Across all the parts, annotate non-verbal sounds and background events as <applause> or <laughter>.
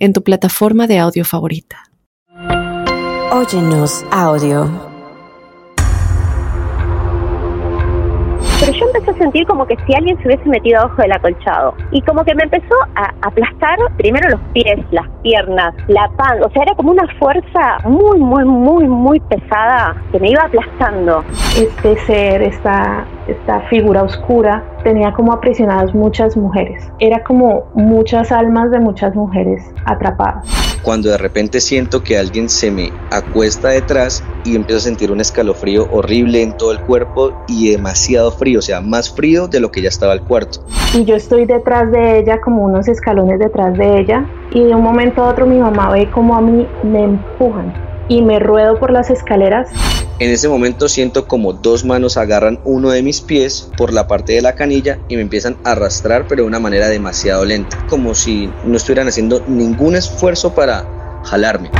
en tu plataforma de audio favorita. Óyenos audio. pero yo empecé a sentir como que si alguien se hubiese metido abajo del acolchado. Y como que me empezó a aplastar primero los pies, las piernas, la pan. O sea, era como una fuerza muy, muy, muy, muy pesada que me iba aplastando. Este ser, esta, esta figura oscura, tenía como aprisionadas muchas mujeres. Era como muchas almas de muchas mujeres atrapadas cuando de repente siento que alguien se me acuesta detrás y empiezo a sentir un escalofrío horrible en todo el cuerpo y demasiado frío, o sea, más frío de lo que ya estaba el cuarto. Y yo estoy detrás de ella, como unos escalones detrás de ella, y de un momento a otro mi mamá ve como a mí me empujan y me ruedo por las escaleras en ese momento siento como dos manos agarran uno de mis pies por la parte de la canilla y me empiezan a arrastrar pero de una manera demasiado lenta, como si no estuvieran haciendo ningún esfuerzo para jalarme.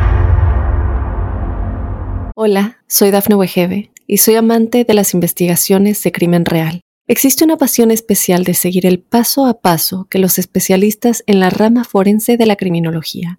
Hola, soy Dafne Wegebe y soy amante de las investigaciones de crimen real. Existe una pasión especial de seguir el paso a paso que los especialistas en la rama forense de la criminología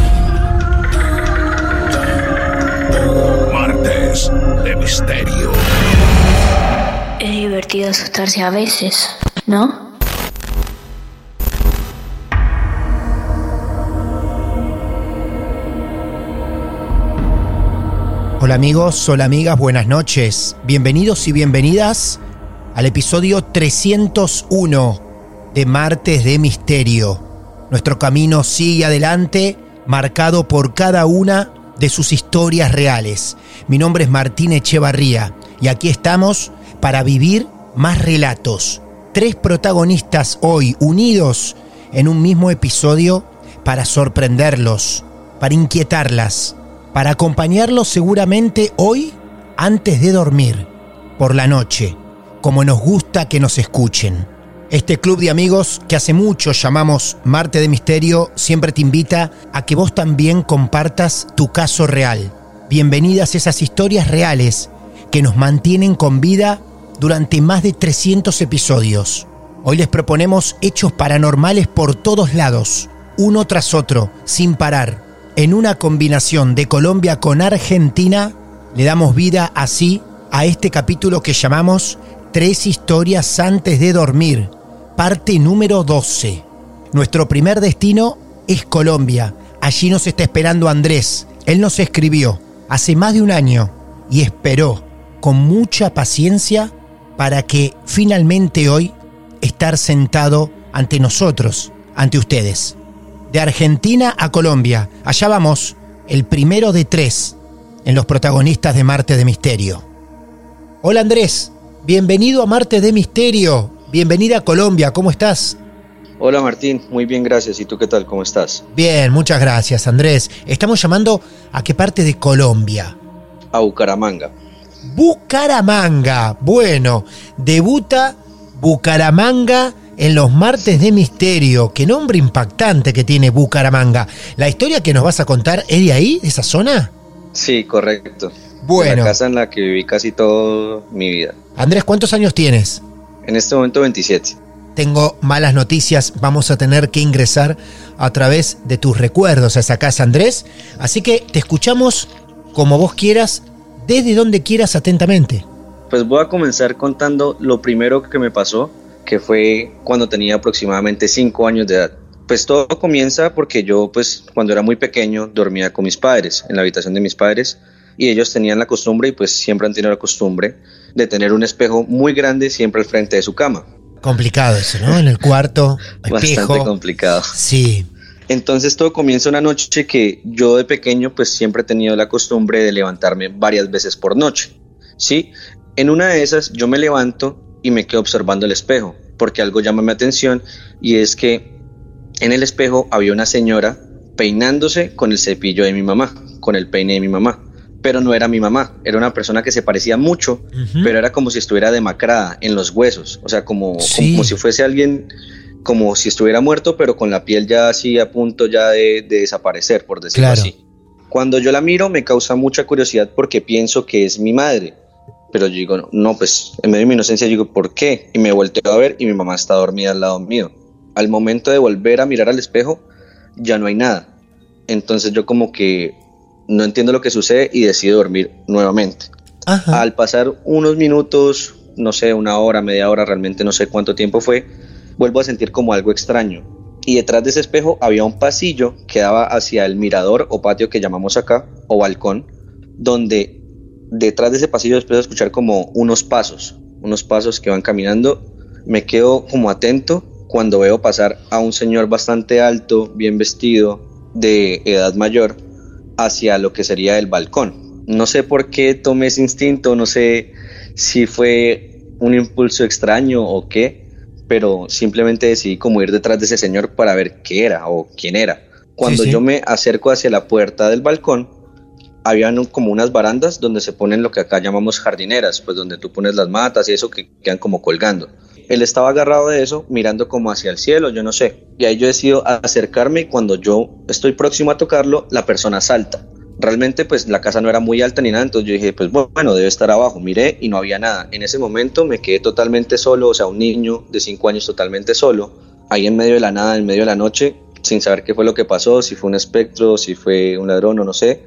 De misterio. Es divertido asustarse a veces, ¿no? Hola amigos, hola amigas, buenas noches. Bienvenidos y bienvenidas al episodio 301 de Martes de Misterio. Nuestro camino sigue adelante, marcado por cada una de sus historias reales. Mi nombre es Martín Echevarría y aquí estamos para vivir más relatos. Tres protagonistas hoy unidos en un mismo episodio para sorprenderlos, para inquietarlas, para acompañarlos seguramente hoy antes de dormir, por la noche, como nos gusta que nos escuchen. Este club de amigos que hace mucho llamamos Marte de Misterio siempre te invita a que vos también compartas tu caso real. Bienvenidas esas historias reales que nos mantienen con vida durante más de 300 episodios. Hoy les proponemos hechos paranormales por todos lados, uno tras otro, sin parar. En una combinación de Colombia con Argentina, le damos vida así a este capítulo que llamamos Tres historias antes de dormir parte número 12. Nuestro primer destino es Colombia. Allí nos está esperando Andrés. Él nos escribió hace más de un año y esperó con mucha paciencia para que finalmente hoy estar sentado ante nosotros, ante ustedes. De Argentina a Colombia, allá vamos, el primero de tres en los protagonistas de Marte de Misterio. Hola Andrés, bienvenido a Marte de Misterio. Bienvenida a Colombia, ¿cómo estás? Hola Martín, muy bien, gracias. ¿Y tú qué tal? ¿Cómo estás? Bien, muchas gracias Andrés. Estamos llamando a qué parte de Colombia? A Bucaramanga. Bucaramanga. Bueno, debuta Bucaramanga en los martes de misterio. Qué nombre impactante que tiene Bucaramanga. ¿La historia que nos vas a contar es de ahí, de esa zona? Sí, correcto. Bueno. La casa en la que viví casi toda mi vida. Andrés, ¿cuántos años tienes? En este momento 27. Tengo malas noticias, vamos a tener que ingresar a través de tus recuerdos a esa casa, Andrés. Así que te escuchamos como vos quieras, desde donde quieras atentamente. Pues voy a comenzar contando lo primero que me pasó, que fue cuando tenía aproximadamente 5 años de edad. Pues todo comienza porque yo, pues cuando era muy pequeño, dormía con mis padres, en la habitación de mis padres, y ellos tenían la costumbre, y pues siempre han tenido la costumbre, de tener un espejo muy grande siempre al frente de su cama. Complicado eso, ¿no? En el cuarto, <laughs> espejo. Bastante complicado. Sí. Entonces todo comienza una noche que yo de pequeño pues siempre he tenido la costumbre de levantarme varias veces por noche. ¿Sí? En una de esas yo me levanto y me quedo observando el espejo porque algo llama mi atención y es que en el espejo había una señora peinándose con el cepillo de mi mamá, con el peine de mi mamá. Pero no era mi mamá, era una persona que se parecía mucho, pero era como si estuviera demacrada en los huesos, o sea, como, Sí. como si fuese alguien como si estuviera muerto, pero con la piel ya así a punto ya de, de desaparecer, por decirlo Claro. así. Cuando yo la miro me causa mucha curiosidad porque pienso que es mi madre, pero yo digo, no, pues en medio de mi inocencia digo, ¿por qué? Y me volteo a ver y mi mamá está dormida al lado mío. Al momento de volver a mirar al espejo, ya no hay nada. Entonces yo como que no entiendo lo que sucede y decido dormir nuevamente. Ajá. Al pasar unos minutos, no sé, una hora, media hora, realmente no sé cuánto tiempo fue, vuelvo a sentir como algo extraño. Y detrás de ese espejo había un pasillo que daba hacia el mirador o patio que llamamos acá, o balcón, donde detrás de ese pasillo después de escuchar como unos pasos, unos pasos que van caminando, me quedo como atento cuando veo pasar a un señor bastante alto, bien vestido, de edad mayor, hacia lo que sería el balcón. No sé por qué tomé ese instinto, no sé si fue un impulso extraño o qué, pero simplemente decidí como ir detrás de ese señor para ver qué era o quién era. Cuando Sí, sí. yo me acerco hacia la puerta del balcón, habían como unas barandas donde se ponen lo que acá llamamos jardineras, pues donde tú pones las matas y eso que quedan como colgando. Él estaba agarrado de eso, mirando como hacia el cielo, yo no sé. Y ahí yo decido acercarme y cuando yo estoy próximo a tocarlo, la persona salta. Realmente pues la casa no era muy alta ni nada, entonces yo dije, pues bueno, debe estar abajo. Miré y no había nada. En ese momento me quedé totalmente solo, o sea, un niño de 5 años totalmente solo, ahí en medio de la nada, en medio de la noche, sin saber qué fue lo que pasó, si fue un espectro, si fue un ladrón o no sé.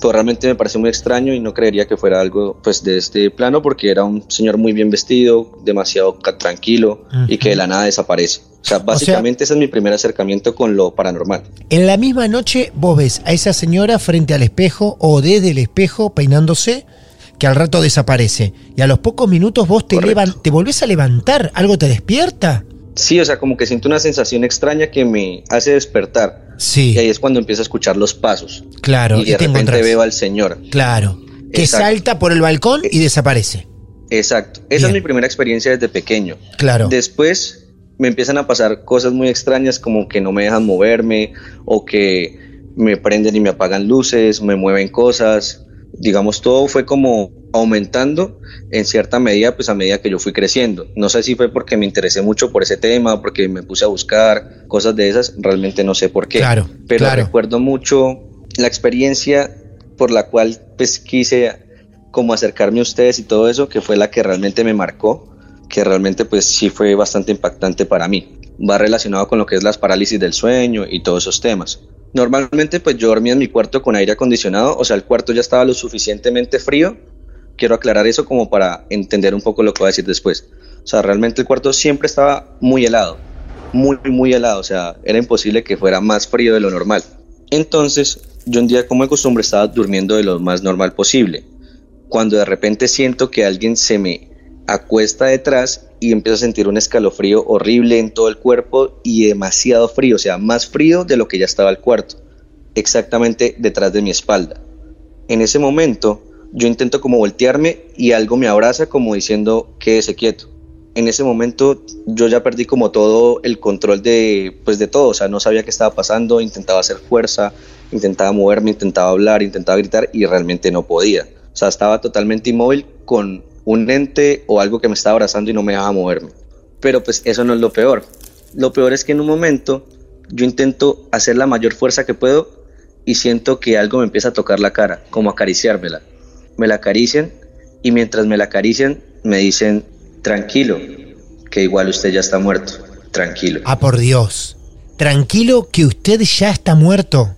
Pero realmente me pareció muy extraño y no creería que fuera algo pues de este plano porque era un señor muy bien vestido, demasiado tranquilo y que de la nada desaparece. O sea, básicamente ese es mi primer acercamiento con lo paranormal. En la misma noche vos ves a esa señora frente al espejo o desde el espejo peinándose que al rato desaparece. Y a los pocos minutos vos te, levan- te volvés a levantar, algo te despierta. Sí, o sea, como que siento una sensación extraña que me hace despertar. Sí. Y ahí es cuando empiezo a escuchar los pasos. Claro, y y de te repente encontrás. veo al señor. Claro. Que Exacto. salta por el balcón y desaparece. Exacto. Esa es mi primera experiencia desde pequeño. Claro. Después me empiezan a pasar cosas muy extrañas como que no me dejan moverme o que me prenden y me apagan luces, me mueven cosas. Digamos, todo fue como aumentando en cierta medida, pues a medida que yo fui creciendo. No sé si fue porque me interesé mucho por ese tema, porque me puse a buscar cosas de esas, realmente no sé por qué. Claro, Pero claro. recuerdo mucho la experiencia por la cual pues quise como acercarme a ustedes y todo eso, que fue la que realmente me marcó, que realmente pues sí fue bastante impactante para mí. Va relacionado con lo que es las parálisis del sueño y todos esos temas. Normalmente pues yo dormía en mi cuarto con aire acondicionado, o sea, el cuarto ya estaba lo suficientemente frío. Quiero aclarar eso como para entender un poco lo que voy a decir después. O sea, realmente el cuarto siempre estaba muy helado, muy, muy helado, o sea, era imposible que fuera más frío de lo normal. Entonces, yo un día como de costumbre estaba durmiendo de lo más normal posible. Cuando de repente siento que alguien se me acuesta detrás y empiezo a sentir un escalofrío horrible en todo el cuerpo y demasiado frío, o sea, más frío de lo que ya estaba el cuarto, exactamente detrás de mi espalda. En ese momento, yo intento como voltearme y algo me abraza como diciendo quédese quieto. En ese momento yo ya perdí como todo el control de pues de todo, o sea, no sabía qué estaba pasando, intentaba hacer fuerza, intentaba moverme, intentaba hablar, intentaba gritar y realmente no podía. O sea, estaba totalmente inmóvil con un ente o algo que me estaba abrazando y no me dejaba moverme. Pero pues eso no es lo peor. lo peor es que en un momento yo intento hacer la mayor fuerza que puedo y siento que algo me empieza a tocar la cara, como acariciármela. Me la acarician y mientras me la acarician me dicen, tranquilo, que igual usted ya está muerto, tranquilo. Ah, por Dios. Tranquilo que usted ya está muerto.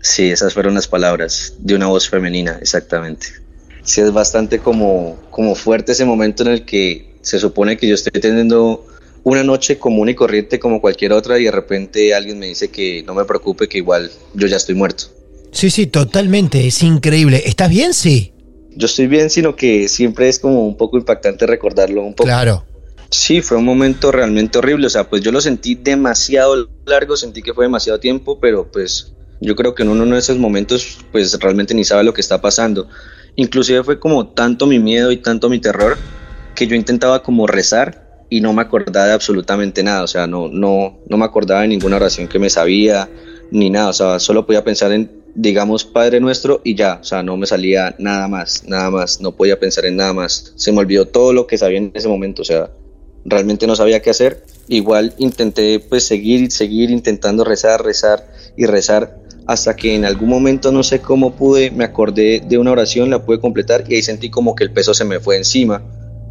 Sí, esas fueron las palabras de una voz femenina, exactamente. Sí, es bastante como, como fuerte ese momento en el que se supone que yo estoy teniendo una noche común y corriente como cualquier otra y de repente alguien me dice que no me preocupe, que igual yo ya estoy muerto. Sí, sí, totalmente, es increíble. ¿Estás bien? Sí. Yo estoy bien, sino que siempre es como un poco impactante recordarlo un poco. Claro. Sí, fue un momento realmente horrible, o sea, pues yo lo sentí demasiado largo, sentí que fue demasiado tiempo, pero pues yo creo que en uno de esos momentos pues realmente ni sabe lo que está pasando. Inclusive fue como tanto mi miedo y tanto mi terror que yo intentaba como rezar y no me acordaba de absolutamente nada, o sea, no, no, no me acordaba de ninguna oración que me sabía, ni nada, o sea, solo podía pensar en, digamos, Padre Nuestro y ya, o sea, no me salía nada más, nada más, no podía pensar en nada más, se me olvidó todo lo que sabía en ese momento, o sea, realmente no sabía qué hacer, igual intenté pues seguir y seguir intentando rezar, rezar y rezar, hasta que en algún momento no sé cómo pude, me acordé de una oración, la pude completar y ahí sentí como que el peso se me fue encima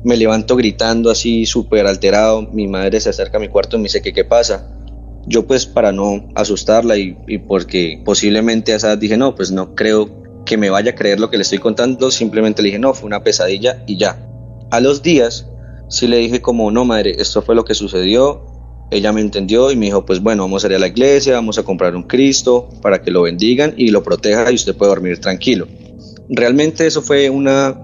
me levanto gritando así súper alterado, mi madre se acerca a mi cuarto y me dice que qué pasa. Yo pues para no asustarla y, porque posiblemente a esa dije no, pues no creo que me vaya a creer lo que le estoy contando, simplemente le dije no, fue una pesadilla y ya. A los días sí le dije como no madre, esto fue lo que sucedió, ella me entendió y me dijo pues bueno, vamos a ir a la iglesia, vamos a comprar un Cristo para que lo bendigan y lo proteja y usted puede dormir tranquilo. Realmente eso fue una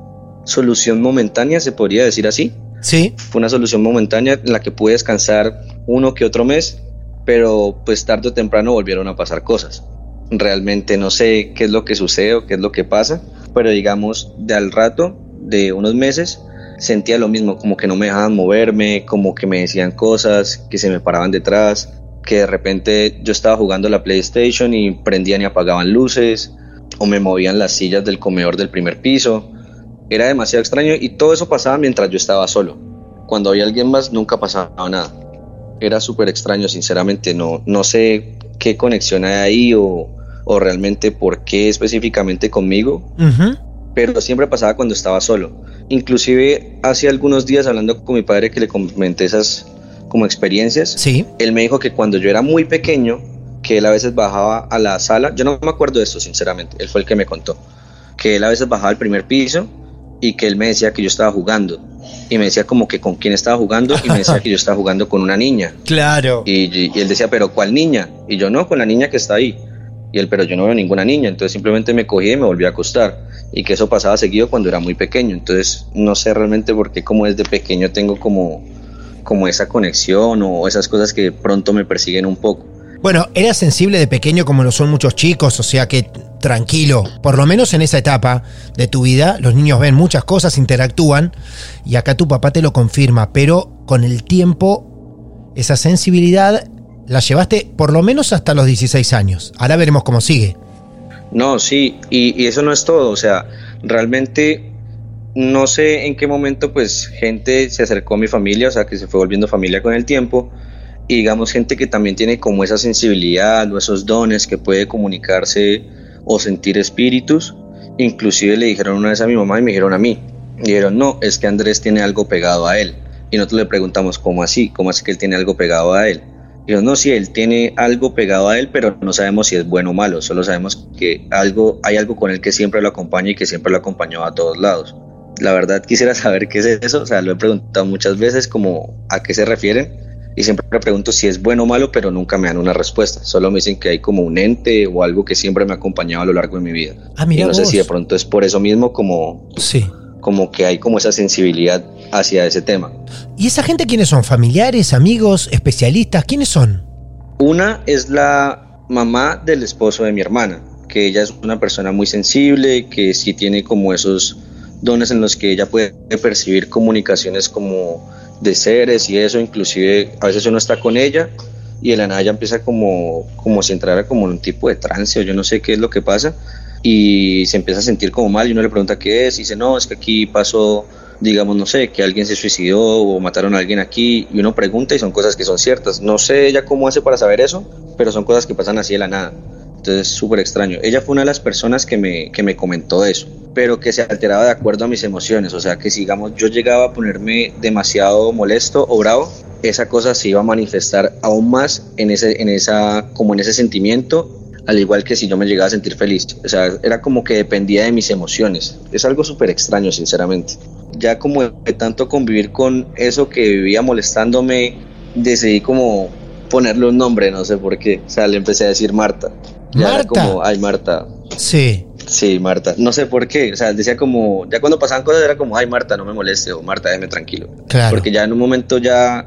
solución momentánea, se podría decir así. Sí. Fue una solución momentánea en la que pude descansar uno que otro mes, pero pues tarde o temprano volvieron a pasar cosas. Realmente no sé qué es lo que sucede o qué es lo que pasa, pero digamos, de al rato, de unos meses, sentía lo mismo, como que no me dejaban moverme, como que me decían cosas, que se me paraban detrás, que de repente yo estaba jugando la PlayStation y prendían y apagaban luces, o me movían las sillas del comedor del primer piso, era demasiado extraño y todo eso pasaba mientras yo estaba solo. Cuando había alguien más nunca pasaba nada. Era súper extraño, sinceramente. No, no sé qué conexión hay ahí o, o realmente por qué específicamente conmigo. Pero siempre pasaba cuando estaba solo. Inclusive hace algunos días hablando con mi padre que le comenté esas como experiencias. Sí. Él me dijo que cuando yo era muy pequeño, que él a veces bajaba a la sala, yo no me acuerdo de esto sinceramente, él fue el que me contó, que él a veces bajaba al primer piso y que él me decía que yo estaba jugando. Y me decía como que con quién estaba jugando y me decía que yo estaba jugando con una niña. <laughs> Claro. Y, él decía, pero ¿cuál niña? Y yo no, con la niña que está ahí. Y él, pero yo no veo ninguna niña. Entonces simplemente me cogí y me volví a acostar. Y que eso pasaba seguido cuando era muy pequeño. Entonces no sé realmente por qué como desde pequeño tengo como, como esa conexión o esas cosas que pronto me persiguen un poco. Bueno, era sensible de pequeño como lo son muchos chicos, o sea que tranquilo, por lo menos en esa etapa de tu vida, los niños ven muchas cosas, interactúan, y acá tu papá te lo confirma, pero con el tiempo esa sensibilidad la llevaste por lo menos hasta los 16 años. Ahora veremos cómo sigue. No, sí, y, eso no es todo, o sea, realmente no sé en qué momento pues gente se acercó a mi familia, o sea, que se fue volviendo familia con el tiempo y digamos gente que también tiene como esa sensibilidad o esos dones que puede comunicarse o sentir espíritus. Inclusive le dijeron una vez a mi mamá y me dijeron a mí. dijeron, no, es que Andrés tiene algo pegado a él. Y nosotros le preguntamos, ¿cómo así? ¿Cómo así que él tiene algo pegado a él? Y no, sí, él tiene algo pegado a él, pero no sabemos si es bueno o malo. Solo sabemos que algo, hay algo con él que siempre lo acompaña y que siempre lo acompañó a todos lados. La verdad quisiera saber qué es eso. O sea, lo he preguntado muchas veces como a qué se refieren y siempre me pregunto si es bueno o malo, pero nunca me dan una respuesta. Solo me dicen que hay como un ente o algo que siempre me ha acompañado a lo largo de mi vida. Ah, mira y no vos. sé si de pronto es por eso mismo como, sí. como que hay como esa sensibilidad hacia ese tema. ¿Y esa gente quiénes son? ¿Familiares, amigos, especialistas? ¿Quiénes son? Una es la mamá del esposo de mi hermana, que ella es una persona muy sensible, que sí tiene como esos dones en los que ella puede percibir comunicaciones como de seres y eso, inclusive a veces uno está con ella y el la ya empieza como, como si entrara como en un tipo de trance o yo no sé qué es lo que pasa y se empieza a sentir como mal y uno le pregunta qué es y dice no, es que aquí pasó digamos, no sé, que alguien se suicidó o mataron a alguien aquí y uno pregunta y son cosas que son ciertas. No sé ella cómo hace para saber eso, pero son cosas que pasan así de la nada. Entonces es súper extraño. Ella fue una de las personas que me, que me comentó eso, pero que se alteraba de acuerdo a mis emociones. O sea, que si digamos yo llegaba a ponerme demasiado molesto o bravo, esa cosa se iba a manifestar aún más en ese, en esa, como en ese sentimiento al igual que si yo me llegaba a sentir feliz. O sea, era como que dependía de mis emociones. Es algo súper extraño, sinceramente. Ya como de tanto convivir con eso que vivía molestándome, decidí como ponerle un nombre, no sé por qué. O sea, le empecé a decir Marta. Ya Marta. Era como, ay, Marta. Sí. Sí, Marta. No sé por qué. O sea, decía como, ya cuando pasaban cosas era como, ay, Marta, no me moleste, o Marta, déjeme tranquilo. Claro. Porque ya en un momento ya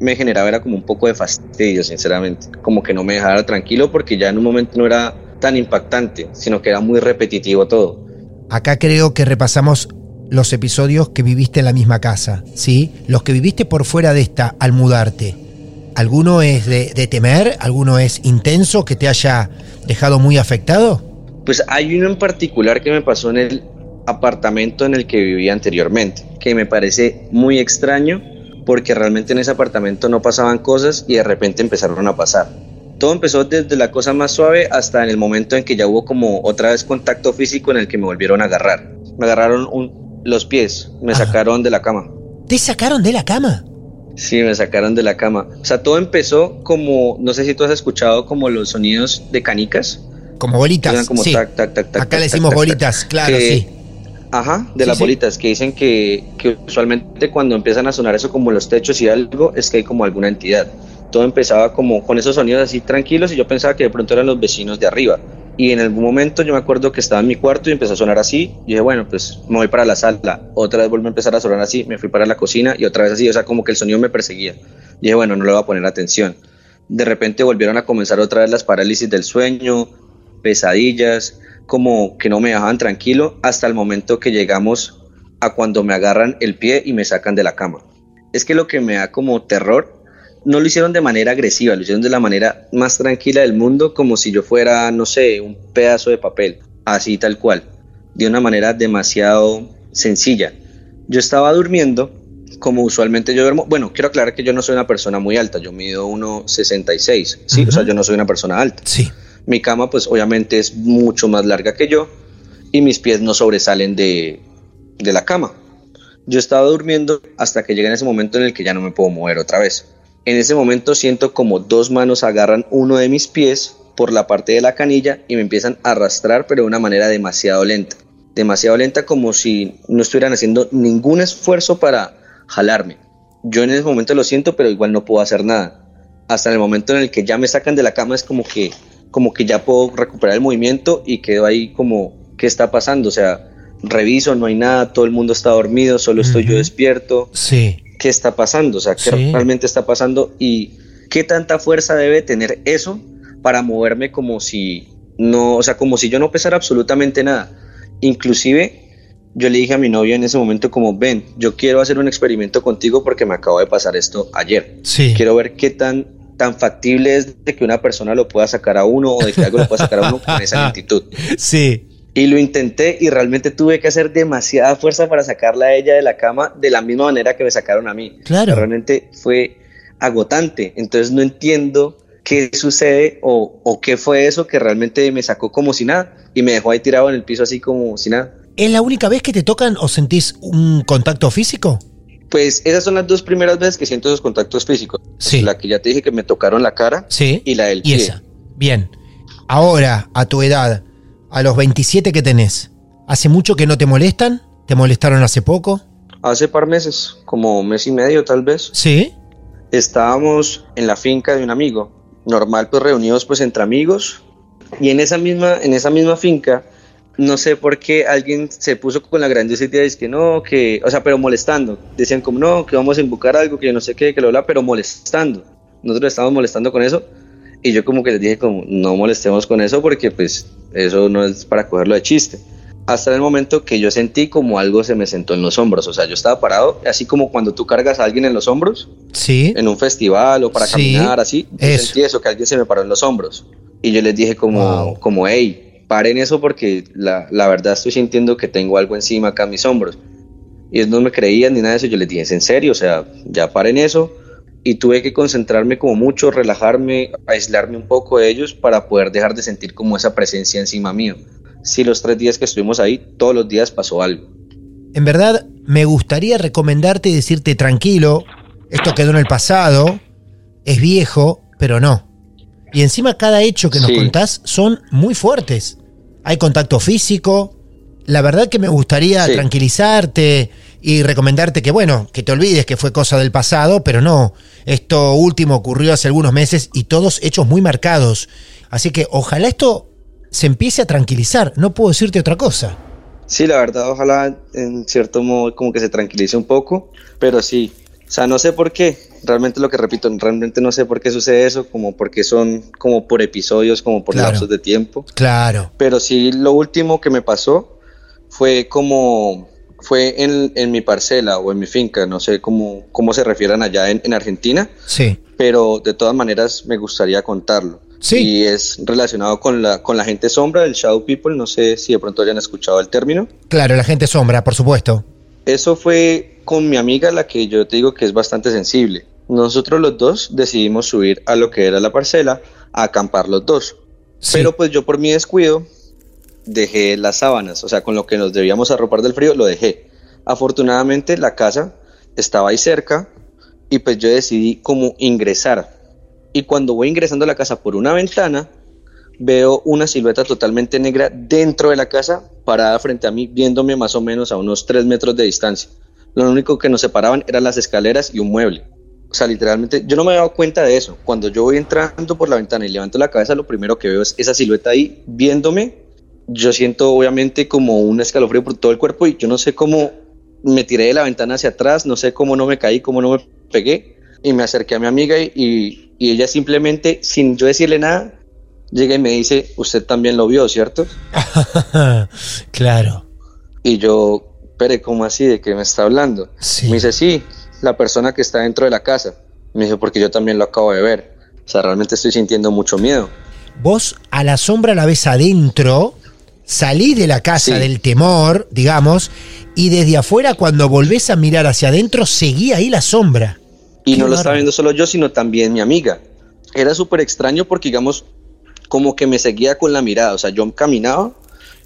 me generaba era como un poco de fastidio, sinceramente. Como que no me dejara tranquilo porque ya en un momento no era tan impactante, sino que era muy repetitivo todo. Acá creo que repasamos los episodios que viviste en la misma casa, ¿sí? Los que viviste por fuera de esta al mudarte. ¿Alguno es de, temer? ¿Alguno es intenso que te haya dejado muy afectado? Pues hay uno en particular que me pasó en el apartamento en el que vivía anteriormente, que me parece muy extraño porque realmente en ese apartamento no pasaban cosas y de repente empezaron a pasar. Todo empezó desde la cosa más suave hasta en el momento en que ya hubo como otra vez contacto físico en el que me volvieron a agarrar. Me agarraron un- los pies, me Ajá. sacaron de la cama. ¿Te sacaron de la cama? Sí, me sacaron de la cama. O sea, todo empezó como, no sé si tú has escuchado como los sonidos de canicas. Como bolitas. Como sí. tac, tac, tac, tac, Acá le decimos bolitas, claro, Que- sí. Ajá, de Sí, las sí. bolitas que dicen que, que usualmente cuando empiezan a sonar eso como los techos y algo, es que hay como alguna entidad. Todo empezaba como con esos sonidos así tranquilos y yo pensaba que de pronto eran los vecinos de arriba. Y en algún momento yo me acuerdo que estaba en mi cuarto y empezó a sonar así. Y dije, bueno, pues me voy para la sala. Otra vez volvió a empezar a sonar así. Me fui para la cocina y otra vez así. O sea, como que el sonido me perseguía. Y dije, bueno, no le voy a poner atención. De repente volvieron a comenzar otra vez las parálisis del sueño, pesadillas, como que no me dejaban tranquilo hasta el momento que llegamos a cuando me agarran el pie y me sacan de la cama. Es que lo que me da como terror, no lo hicieron de manera agresiva, lo hicieron de la manera más tranquila del mundo, como si yo fuera, no sé, un pedazo de papel, así tal cual, de una manera demasiado sencilla. Yo estaba durmiendo, como usualmente yo duermo, bueno, quiero aclarar que yo no soy una persona muy alta, yo mido 1,66, sí, o sea, yo no soy una persona alta. Sí. Mi cama, pues obviamente es mucho más larga que yo y mis pies no sobresalen de, de la cama. Yo estaba durmiendo hasta que llega en ese momento en el que ya no me puedo mover otra vez. En ese momento siento como dos manos agarran uno de mis pies por la parte de la canilla y me empiezan a arrastrar, pero de una manera demasiado lenta. Demasiado lenta como si no estuvieran haciendo ningún esfuerzo para jalarme. Yo en ese momento lo siento, pero igual no puedo hacer nada. Hasta el momento en el que ya me sacan de la cama es como que, como que ya puedo recuperar el movimiento y quedo ahí como, ¿qué está pasando? O sea, reviso, no hay nada, todo el mundo está dormido, solo estoy yo despierto. Sí. ¿Qué está pasando? O sea, ¿qué Sí. realmente está pasando? Y qué tanta fuerza debe tener eso para moverme como si no, o sea, como si yo no pesara absolutamente nada. Inclusive yo le dije a mi novio en ese momento como, ven, yo quiero hacer un experimento contigo porque me acabo de pasar esto ayer. Sí. Quiero ver qué tan, tan factible es de que una persona lo pueda sacar a uno o de que algo lo pueda sacar a uno con esa <laughs> lentitud. Sí. Y lo intenté y realmente tuve que hacer demasiada fuerza para sacarla a ella de la cama de la misma manera que me sacaron a mí. Claro. Realmente fue agotante. Entonces no entiendo qué sucede o, o qué fue eso que realmente me sacó como si nada y me dejó ahí tirado en el piso así como si nada. ¿Es la única vez que te tocan o sentís un contacto físico? Pues esas son las dos primeras veces que siento esos contactos físicos. Sí. La que ya te dije que me tocaron la cara Sí. y la del Y pie. esa. Bien. Ahora, a tu edad, a los 27 que tenés, ¿hace mucho que no te molestan? ¿Te molestaron hace poco? Hace par meses, como mes y medio tal vez. Sí. estábamos en la finca de un amigo, normal pues reunidos pues entre amigos y en esa misma en esa misma finca no sé por qué alguien se puso con la grandiosa idea de que no, que, o sea, pero molestando. Decían como no, que vamos a invocar algo, que yo no sé qué, que lo bla, pero molestando. Nosotros estábamos molestando con eso y yo como que les dije como no molestemos con eso porque pues eso no es para cogerlo de chiste. Hasta el momento que yo sentí como algo se me sentó en los hombros, o sea, yo estaba parado, así como cuando tú cargas a alguien en los hombros, Sí. en un festival o para Sí, caminar así, yo eso. sentí eso, que alguien se me paró en los hombros. Y yo les dije como, Wow. como hey, paren eso porque la, la verdad estoy sintiendo que tengo algo encima acá en mis hombros. Y ellos no me creían ni nada de eso. Yo les dije, ¿es en serio? O sea, ya paren eso. Y tuve que concentrarme como mucho, relajarme, aislarme un poco de ellos para poder dejar de sentir como esa presencia encima mío. Si los tres días que estuvimos ahí, todos los días pasó algo. En verdad, me gustaría recomendarte y decirte tranquilo, esto quedó en el pasado, es viejo, pero no. Y encima cada hecho que nos Sí. contás son muy fuertes. Hay contacto físico. La verdad que me gustaría Sí. tranquilizarte y recomendarte que, bueno, que te olvides que fue cosa del pasado, pero no. Esto último ocurrió hace algunos meses y todos hechos muy marcados. Así que ojalá esto se empiece a tranquilizar. No puedo decirte otra cosa. Sí, la verdad, ojalá en cierto modo como que se tranquilice un poco, pero sí, o sea, no sé por qué, realmente lo que repito, realmente no sé por qué sucede eso, como porque son como por episodios, como por Claro. lapsos de tiempo, Claro. pero sí, lo último que me pasó fue como, fue en, en mi parcela o en mi finca, no sé cómo, cómo se refieran allá en, en Argentina, Sí. pero de todas maneras me gustaría contarlo. Sí. Y es relacionado con la, con la gente sombra, el Shadow People, no sé si de pronto hayan escuchado el término. Claro, la gente sombra, por supuesto. Eso fue con mi amiga, la que yo te digo que es bastante sensible. Nosotros los dos decidimos subir a lo que era la parcela a acampar los dos. Sí. Pero pues yo por mi descuido dejé las sábanas, o sea, con lo que nos debíamos arropar del frío, lo dejé. Afortunadamente la casa estaba ahí cerca y pues yo decidí como ingresar. Y cuando voy ingresando a la casa por una ventana, veo una silueta totalmente negra dentro de la casa, parada frente a mí, viéndome más o menos a unos 3 metros de distancia. Lo único que nos separaban eran las escaleras y un mueble. O sea, literalmente, yo no me había dado cuenta de eso. Cuando yo voy entrando por la ventana y levanto la cabeza, lo primero que veo es esa silueta ahí viéndome. Yo siento obviamente como un escalofrío por todo el cuerpo y yo no sé cómo me tiré de la ventana hacia atrás, no sé cómo no me caí, cómo no me pegué y me acerqué a mi amiga y, y, y ella simplemente, sin yo decirle nada, llega y me dice, usted también lo vio, ¿cierto? <laughs> claro. Y yo, pero ¿cómo así? ¿De qué me está hablando? Sí. Me dice, sí, la persona que está dentro de la casa. Me dice, porque yo también lo acabo de ver. O sea, realmente estoy sintiendo mucho miedo. Vos a la sombra la ves adentro, salís de la casa Sí. del temor, digamos, y desde afuera cuando volvés a mirar hacia adentro, seguí ahí la sombra. Y Qué no lo estaba viendo solo yo, sino también mi amiga. Era súper extraño porque, digamos, como que me seguía con la mirada. O sea, yo caminaba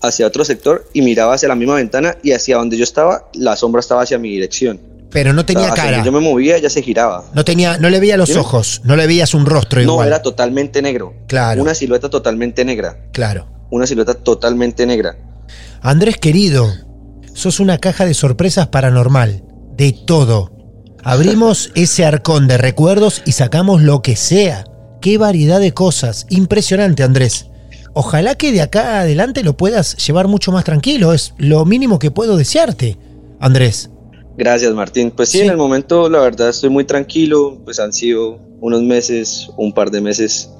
hacia otro sector y miraba hacia la misma ventana y hacia donde yo estaba, la sombra estaba hacia mi dirección. Pero no tenía cara. Yo me movía, ella se giraba. No tenía, no le veía los ojos, no le veías un rostro No, era totalmente negro. Claro. Una silueta totalmente negra. Claro. Una silueta totalmente negra. Andrés querido, sos una caja de sorpresas paranormal, de todo. Abrimos <laughs> ese arcón de recuerdos y sacamos lo que sea. Qué variedad de cosas. Impresionante, Andrés. Ojalá que de acá adelante lo puedas llevar mucho más tranquilo. Es lo mínimo que puedo desearte, Andrés. Gracias, Martín. Pues sí, Sí. en el momento, la verdad, estoy muy tranquilo. Pues han sido unos meses, un par de meses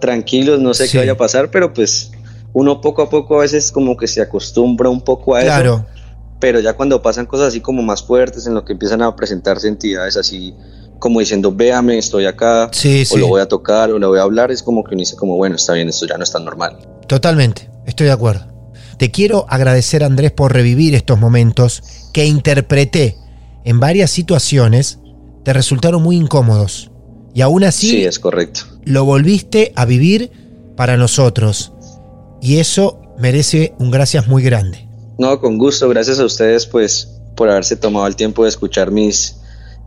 tranquilos. No sé Sí. qué vaya a pasar, pero pues uno poco a poco a veces como que se acostumbra un poco a eso. Claro. Pero ya cuando pasan cosas así como más fuertes, en lo que empiezan a presentarse entidades así como diciendo, véame, estoy acá, Sí, o sí. lo voy a tocar, o le voy a hablar, es como que uno dice como, bueno, está bien, esto ya no es tan normal. Totalmente, estoy de acuerdo. Te quiero agradecer, Andrés, por revivir estos momentos que interpreté en varias situaciones, te resultaron muy incómodos. Y aún así sí es correcto. lo volviste a vivir para nosotros. Y eso merece un gracias muy grande. No, con gusto, gracias a ustedes pues por haberse tomado el tiempo de escuchar mis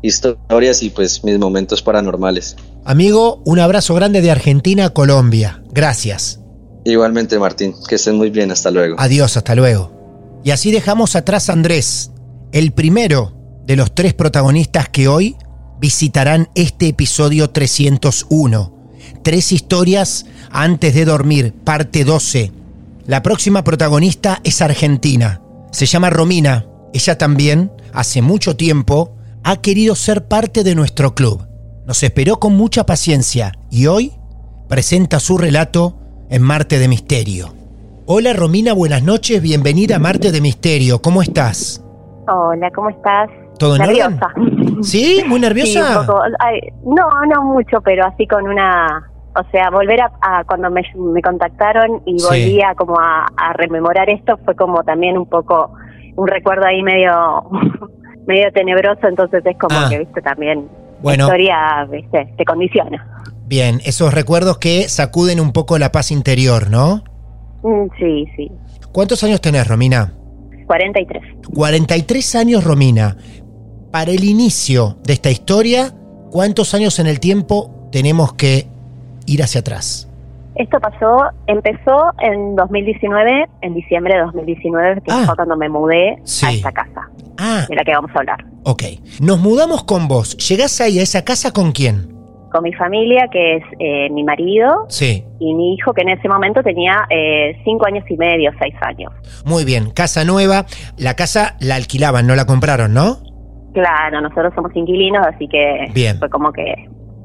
historias y pues mis momentos paranormales. Amigo, un abrazo grande de Argentina a Colombia. Gracias. Igualmente Martín, que estén muy bien, hasta luego. Adiós, hasta luego. Y así dejamos atrás a Andrés, el primero de los tres protagonistas que hoy visitarán este episodio 301. Tres historias antes de dormir, parte 12. La próxima protagonista es argentina. Se llama Romina. Ella también, hace mucho tiempo, ha querido ser parte de nuestro club. Nos esperó con mucha paciencia y hoy presenta su relato en Marte de Misterio. Hola Romina, buenas noches, bienvenida a Marte de Misterio. ¿Cómo estás? Hola, ¿cómo estás? ¿Todo en? Nerviosa. ¿Sí? ¿Muy nerviosa? Sí, un poco. Ay, no, no mucho, pero así con una... O sea, volver a, a cuando me, me contactaron y Sí. volví a como a, a rememorar esto fue como también un poco un recuerdo ahí medio <laughs> medio tenebroso, entonces es como Ah. que, viste, también Bueno. la historia, viste, te condiciona. Bien, esos recuerdos que sacuden un poco la paz interior, ¿no? Mm, Sí, sí. ¿Cuántos años tenés, Romina? 43. 43 años, Romina. Para el inicio de esta historia, ¿cuántos años en el tiempo tenemos que ir hacia atrás? Esto pasó, empezó en 2019, en diciembre de 2019, que Ah. fue cuando me mudé Sí. a esta casa, Ah, de la que vamos a hablar. ok. Nos mudamos con vos. ¿Llegás ahí a esa casa con quién? Con mi familia, que es eh, mi marido Sí, y mi hijo, que en ese momento tenía eh, cinco años y medio, seis años. muy bien. Casa nueva. La casa la alquilaban, no la compraron, ¿no? Claro, nosotros somos inquilinos, así que Bien. fue como que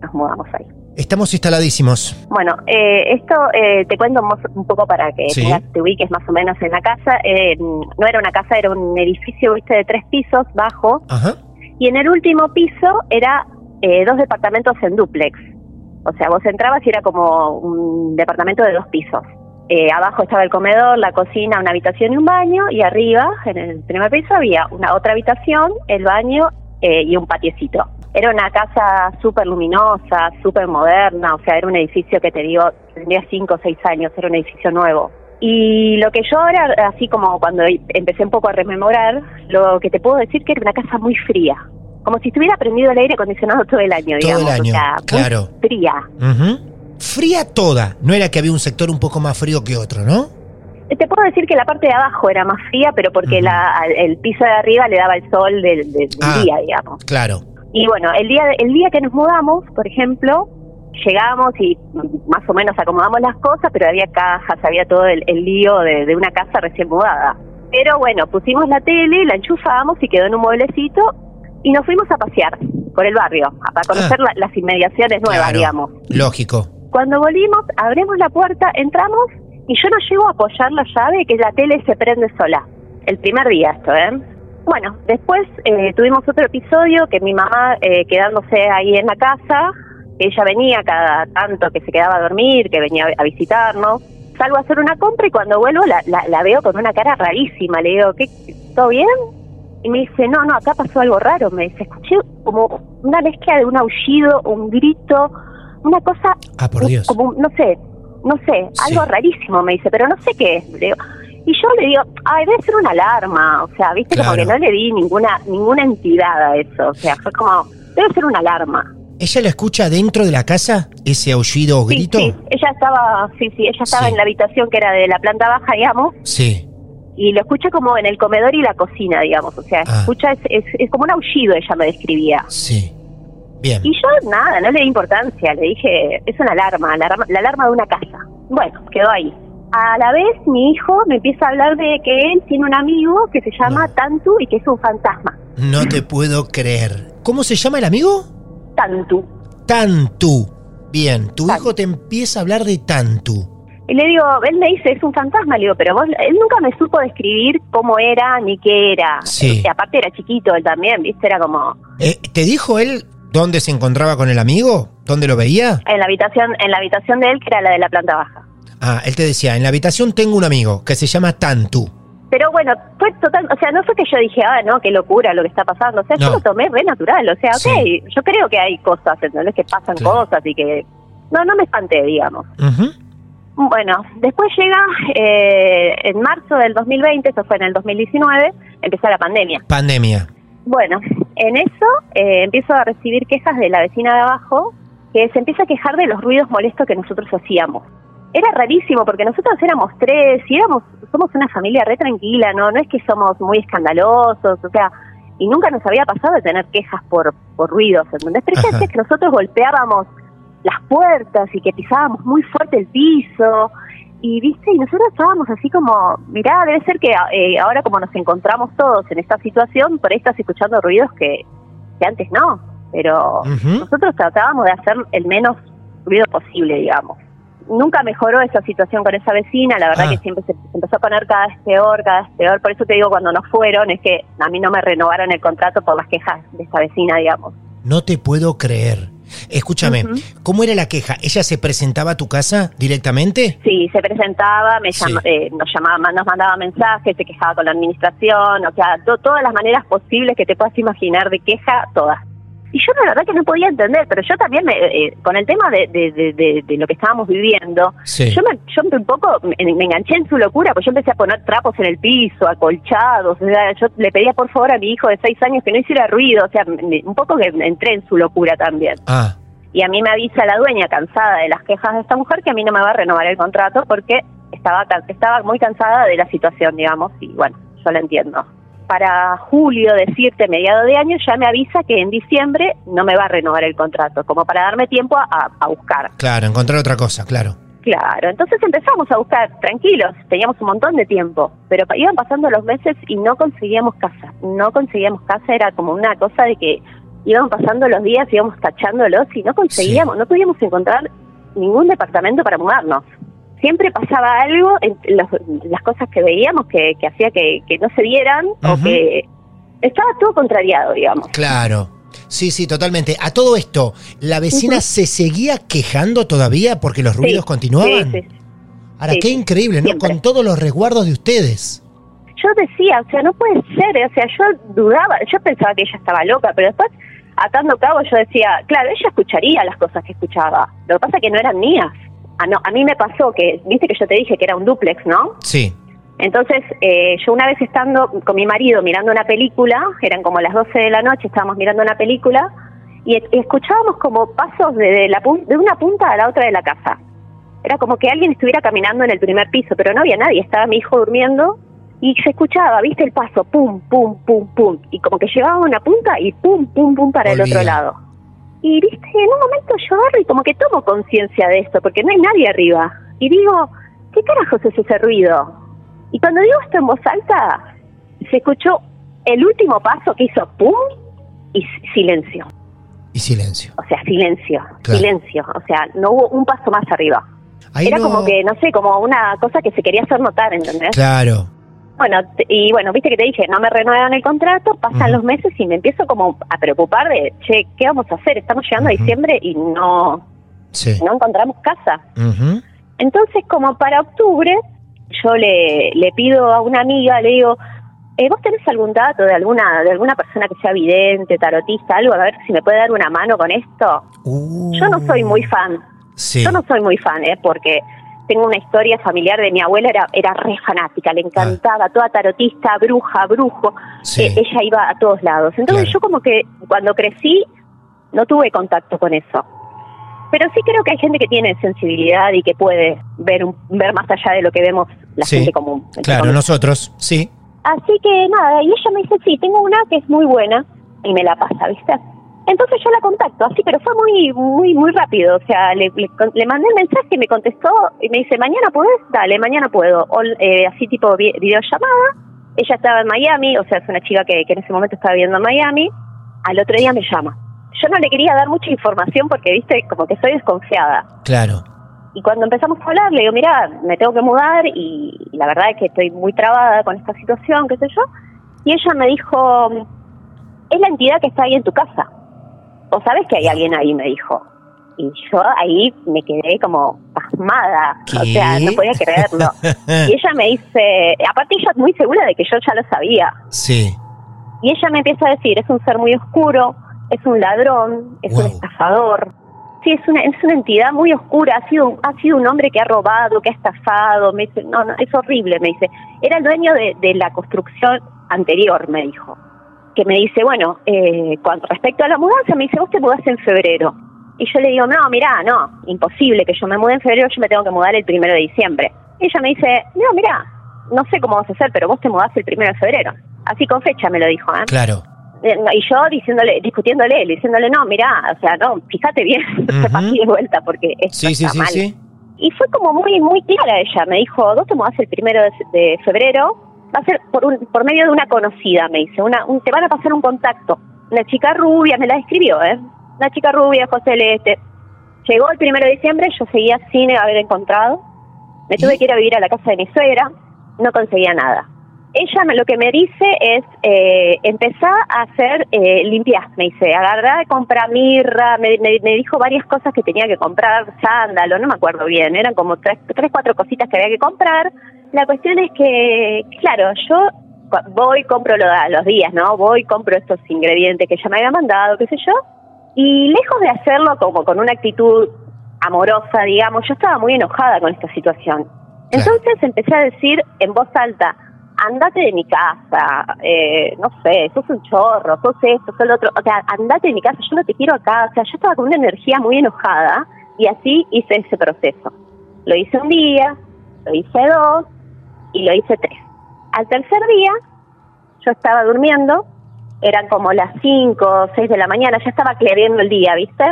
nos mudamos ahí. Estamos instaladísimos. Bueno, eh, esto eh, te cuento un poco para que Sí. tengas- te ubiques más o menos en la casa. Eh, no era una casa, era un edificio, viste, de tres pisos bajo. Ajá. Y en el último piso era eh, dos departamentos en duplex. O sea, vos entrabas y era como un departamento de dos pisos. Eh, abajo estaba el comedor, la cocina, una habitación y un baño. Y arriba, en el primer piso, había una otra habitación, el baño eh, y un patiecito. Era una casa súper luminosa, súper moderna. O sea, era un edificio que te digo, tendría cinco o seis años, era un edificio nuevo. Y lo que yo ahora, así como cuando empecé un poco a rememorar, lo que te puedo decir que era una casa muy fría. Como si estuviera prendido el aire acondicionado todo el año, Todo el digamos. año, o sea, muy claro. fría. Fría toda. No era que había un sector un poco más frío que otro, ¿no? Te puedo decir que la parte de abajo era más fría, pero porque la, el piso de arriba le daba el sol del, del- Ah. día, digamos. Claro. Y bueno, el día, el día que nos mudamos, por ejemplo, llegamos y más o menos acomodamos las cosas, pero había cajas, había todo el, el lío de, de una casa recién mudada. Pero bueno, pusimos la tele, la enchufamos y quedó en un mueblecito y nos fuimos a pasear por el barrio, a- para conocer la- las inmediaciones nuevas, Ah. Claro. digamos. Lógico. Cuando volvimos, abrimos la puerta, entramos y yo no llego a apoyar la llave que la tele se prende sola. El primer día esto, ¿eh? Bueno, después eh, tuvimos otro episodio que mi mamá eh, quedándose ahí en la casa, ella venía cada tanto que se quedaba a dormir, que venía a visitarnos. Salgo a hacer una compra y cuando vuelvo la, la, la veo con una cara rarísima. Le digo, ¿qué? ¿Todo bien? Y me dice, no, no, acá pasó algo raro. Me dice, escuché como una mezcla de un aullido, un grito, una cosa Ah, por Dios. como, no sé, no sé, Sí. algo rarísimo me dice, pero no sé qué es. Digo- y yo le digo, ay, debe ser una alarma, o sea, viste, como que no le di ninguna ninguna entidad a eso, o sea, fue como, debe ser una alarma. ¿Ella la escucha dentro de la casa? ¿Ese aullido o Sí, grito? sí, ella estaba, sí, sí, ella estaba Sí. en la habitación que era de la planta baja, digamos, Sí. y lo escucha como en el comedor y la cocina, digamos, o sea, Ah. escucha, es, es, es como un aullido, ella me describía. Sí. Bien. Y yo nada, no le di importancia, le dije, es una alarma, la alarma, la alarma de una casa. Bueno, quedó ahí. A la vez mi hijo me empieza a hablar de que él tiene un amigo que se llama No. Tantu y que es un fantasma. No te puedo creer. ¿Cómo se llama el amigo? Tantu. Tantu. Bien, tu Tantu. hijo te empieza a hablar de Tantu. Y le digo, él me dice, es un fantasma, le digo, pero vos, él nunca me supo describir cómo era ni qué era. Sí. Y aparte era chiquito él también, viste, era como Eh, ¿Te dijo él dónde se encontraba con el amigo? ¿Dónde lo veía? en la habitación, en la habitación de él que era la de la planta baja. Ah, él te decía, en la habitación tengo un amigo que se llama Tantu. Pero bueno, fue total, o sea, no fue que yo dije, ah, no, qué locura lo que está pasando. O sea, No. yo lo tomé re natural. O sea, ok, Sí. yo creo que hay cosas, ¿entendés? Que pasan Claro. cosas y que. No, no me espanté, digamos. Bueno, después llega eh, en marzo del 2020, eso fue en el 2019, empieza la pandemia. Pandemia. Bueno, en eso eh, empiezo a recibir quejas de la vecina de abajo que se empieza a quejar de los ruidos molestos que nosotros hacíamos. Era rarísimo porque nosotros éramos tres y éramos, somos una familia re tranquila, ¿no? No es que somos muy escandalosos, o sea, y nunca nos había pasado de tener quejas por, por ruidos, ¿entendés? Pero decía que nosotros golpeábamos las puertas y que pisábamos muy fuerte el piso y viste y nosotros estábamos así como mirá debe ser que eh, ahora como nos encontramos todos en esta situación por ahí estás escuchando ruidos que, que antes no pero nosotros tratábamos de hacer el menos ruido posible digamos nunca mejoró esa situación con esa vecina la verdad Ah. que siempre se, se empezó a poner cada vez peor cada vez peor por eso te digo cuando nos fueron es que a mí no me renovaron el contrato por las quejas de esta vecina digamos No te puedo creer. Escúchame, ¿cómo era la queja? ¿Ella se presentaba a tu casa directamente? Sí, se presentaba, me Sí. llama- eh, nos llamaba, nos mandaba mensajes, se quejaba con la administración, o sea, to- todas las maneras posibles que te puedas imaginar de queja, todas. Y yo la verdad que no podía entender, pero yo también, me, eh, con el tema de, de, de- de- de lo que estábamos viviendo, Sí. yo, me, yo un poco me, me enganché en su locura, pues yo empecé a poner trapos en el piso, acolchados, o sea, yo le pedía por favor a mi hijo de seis años que no hiciera ruido, o sea, me- un poco que entré en su locura también. Ah, Y a mí me avisa la dueña, cansada de las quejas de esta mujer, que a mí no me va a renovar el contrato porque estaba, estaba muy cansada de la situación, digamos, y bueno, yo la entiendo. Para julio, decirte, mediado de año, ya me avisa que en diciembre no me va a renovar el contrato, como para darme tiempo a, buscar. claro, encontrar otra cosa, claro. Claro, entonces empezamos a buscar, tranquilos, teníamos un montón de tiempo, pero iban pasando los meses y no conseguíamos casa, no conseguíamos casa, era como una cosa de que iban pasando los días, íbamos tachándolos y no conseguíamos, no podíamos encontrar ningún departamento para mudarnos. Siempre pasaba algo en los- las cosas que veíamos que, que hacía que, que no se dieran o que estaba todo contrariado, digamos. Claro. Sí, sí, totalmente. A todo esto, ¿la vecina se seguía quejando todavía porque los ruidos Sí, continuaban? sí, sí. Ahora, qué increíble, ¿no? siempre. Con todos los resguardos de ustedes. yo decía, o sea, no puede ser, o sea, yo dudaba, yo pensaba que ella estaba loca, pero después, atando cabo, yo decía, claro, ella escucharía las cosas que escuchaba, lo que pasa es que no eran mías. Ah, no, a mí me pasó que, viste que yo te dije que era un duplex, ¿no? Sí. Entonces, eh, yo una vez estando con mi marido mirando una película, eran como las 12 de la noche, estábamos mirando una película, y, e- y escuchábamos como pasos de, de la, pun- de una punta a la otra de la casa. Era como que alguien estuviera caminando en el primer piso, pero no había nadie, estaba mi hijo durmiendo y se escuchaba, viste el paso, pum, pum, pum, pum, y como que llegaba a una punta y pum, pum, pum para el otro lado. Y viste, en un momento yo agarro y como que tomo conciencia de esto, porque no hay nadie arriba. Y digo, ¿qué carajos es ese ruido? Y cuando digo esto en voz alta, se escuchó el último paso que hizo pum y silencio. Y silencio. O sea, silencio, Claro. silencio. O sea, no hubo un paso más arriba. Ahí Era no- como que, no sé, como una cosa que se quería hacer notar, ¿entendés? Claro. Bueno, y bueno, viste que te dije, no me renuevan el contrato, pasan los meses y me empiezo como a preocupar de, che, ¿qué vamos a hacer? Estamos llegando a diciembre y no, Sí. no encontramos casa. Entonces, como para octubre, yo le, le pido a una amiga, le digo, eh, ¿vos tenés algún dato de alguna de alguna persona que sea vidente, tarotista, algo? A ver si me puede dar una mano con esto. Uh, Yo no soy muy fan, Sí. yo no soy muy fan, ¿eh? Porque tengo una historia familiar de mi abuela, era, era re fanática, le encantaba, toda tarotista, bruja, brujo, Ah. Sí. eh, ella iba a todos lados. Entonces Claro. yo como que cuando crecí no tuve contacto con eso. Pero sí creo que hay gente que tiene sensibilidad y que puede ver un- ver más allá de lo que vemos la Sí. gente común. Claro, nosotros, sí. Así que nada, y ella me dice, sí, tengo una que es muy buena y me la pasa, ¿viste? Entonces yo la contacto, así, pero fue muy muy muy rápido. O sea, le, le, le mandé el mensaje, me contestó y me dice, ¿mañana puedes? Dale, mañana puedo. O, eh, así tipo vi- videollamada. Ella estaba en Miami, o sea, es una chica que, que en ese momento estaba viviendo en Miami. Al otro día me llama. Yo no le quería dar mucha información porque, viste, como que soy desconfiada. Claro. Y cuando empezamos a hablar, le digo, mira, me tengo que mudar y la verdad es que estoy muy trabada con esta situación, qué sé yo. Y ella me dijo, es la entidad que está ahí en tu casa. O sabes que hay alguien ahí, me dijo. Y yo ahí me quedé como pasmada, o sea, no podía creerlo. <laughs> y ella me dice, aparte ella muy segura de que yo ya lo sabía. Sí. Y ella me empieza a decir, es un ser muy oscuro, es un ladrón, es un estafador. Sí, es una, es una entidad muy oscura, ha sido, ha sido un hombre que ha robado, que ha estafado. Me dice, no, no, es horrible, me dice. Era el dueño de, de la construcción anterior, me dijo. Que me dice, bueno, eh, con respecto a la mudanza, me dice, vos te mudaste en febrero. Y yo le digo, no, mirá, no, imposible que yo me mude en febrero, yo me tengo que mudar el primero de diciembre. Y ella me dice, no, mirá, no sé cómo vas a hacer, pero vos te mudaste el primero de febrero. Así con fecha me lo dijo, ¿eh? Claro. Eh, Y yo diciéndole, discutiéndole, diciéndole, no, mirá, o sea, no, fíjate bien, <laughs> Ujú. así de vuelta, porque esto Sí, sí, está sí, mal. sí. Y fue como muy muy clara ella, me dijo, vos te mudás el primero de, de febrero, va a ser por, un, por medio de una conocida, me dice, una, un- te van a pasar un contacto. Una chica rubia, me la describió, ¿eh? Una chica rubia, José Celeste. Llegó el primero de diciembre, yo seguía sin haber encontrado. Me tuve ¿Y? que ir a vivir a la casa de mi suegra, no conseguía nada. ella me, lo que me dice es, eh, empezá a hacer eh, limpias, me dice, agarrá de comprar mirra, me, me, me dijo varias cosas que tenía que comprar, sándalo, no me acuerdo bien, eran como tres, tres, cuatro cositas que había que comprar. La cuestión es que, claro, yo voy, compro lo, a los días, ¿no? Voy, compro estos ingredientes que ella me había mandado, qué sé yo, y lejos de hacerlo como con una actitud amorosa, digamos, yo estaba muy enojada con esta situación. Entonces empecé a decir en voz alta, andate de mi casa, eh, no sé, sos un chorro, sos esto, sos lo otro, o sea, andate de mi casa, yo no te quiero acá, o sea, yo estaba con una energía muy enojada y así hice ese proceso. Lo hice un día, lo hice dos y lo hice tres. Al tercer día, yo estaba durmiendo, eran como las cinco o seis de la mañana, ya estaba clareando el día, ¿viste?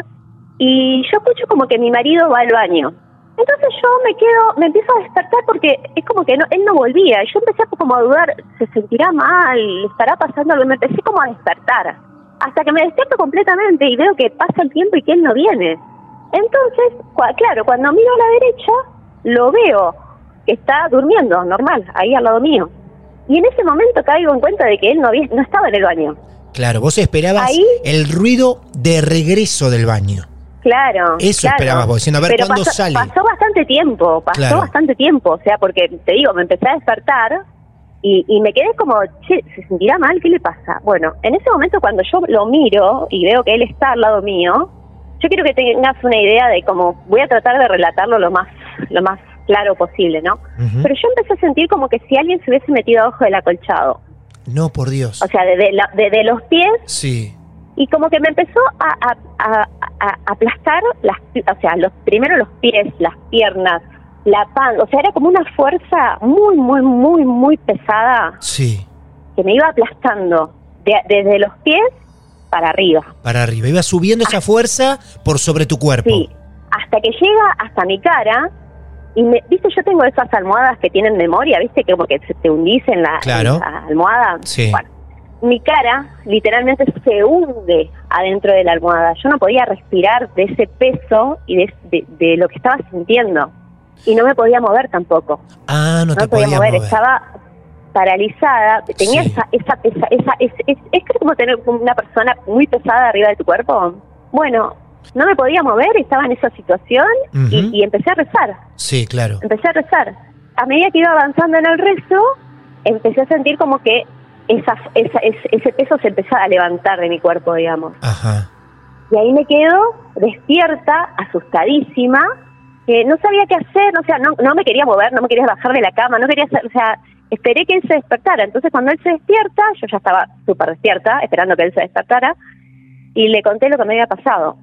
Y yo escucho como que mi marido va al baño. Entonces yo me quedo, me empiezo a despertar porque es como que no, él no volvía. Yo empecé como a dudar, ¿se sentirá mal? ¿Le estará pasando algo? Me empecé como a despertar. Hasta que me despierto completamente y veo que pasa el tiempo y que él no viene. Entonces, claro, cuando miro a la derecha, lo veo que está durmiendo, normal, ahí al lado mío. Y en ese momento caigo en cuenta de que él no, había- no estaba en el baño. Claro, vos esperabas Ahí- el ruido de regreso del baño. Claro. Eso claro. esperabas vos, diciendo, a ver, Pero ¿cuándo pasó, sale? Pasó bastante tiempo, pasó Claro. bastante tiempo, o sea, porque te digo, me empecé a despertar y, y me quedé como, che, ¿se sentirá mal? ¿Qué le pasa? Bueno, en ese momento cuando yo lo miro y veo que él está al lado mío, yo quiero que tengas una idea de cómo voy a tratar de relatarlo lo más, lo más claro posible, ¿no? Pero yo empecé a sentir como que si alguien se hubiese metido abajo del acolchado, No, por Dios. o sea, desde la- desde los pies Sí. y como que me empezó a, a- a- aplastar las o sea los primero los pies las piernas la pan o sea era como una fuerza muy muy muy muy pesada Sí, que me iba aplastando de- desde los pies para arriba para arriba. Iba subiendo esa fuerza por sobre tu cuerpo. sí hasta que llega hasta mi cara y me, viste yo tengo esas almohadas que tienen memoria viste que como que se te hundís en la, Claro. en la almohada Sí. Bueno, mi cara literalmente se hunde adentro de la almohada. Yo no podía respirar de ese peso y de, de- de lo que estaba sintiendo. Y no me podía mover tampoco. Ah, no, No, te podía podía mover. mover. Estaba paralizada. Tenía Sí. esa, esa, esa, esa- es, es, es como tener una persona muy pesada arriba de tu cuerpo. Bueno, no me podía mover, estaba en esa situación y, empecé a rezar Sí, claro. empecé a rezar. A medida que iba avanzando en el rezo, empecé a sentir como que esa, esa- ese, ese peso se empezaba a levantar de mi cuerpo, digamos. Ajá. Y ahí me quedo despierta, asustadísima, que no sabía qué hacer, o sea, no, no me quería mover, no me quería bajar de la cama, no quería hacer, o sea, esperé que él se despertara. Entonces cuando él se despierta, yo ya estaba súper despierta, esperando que él se despertara, y le conté lo que me había pasado.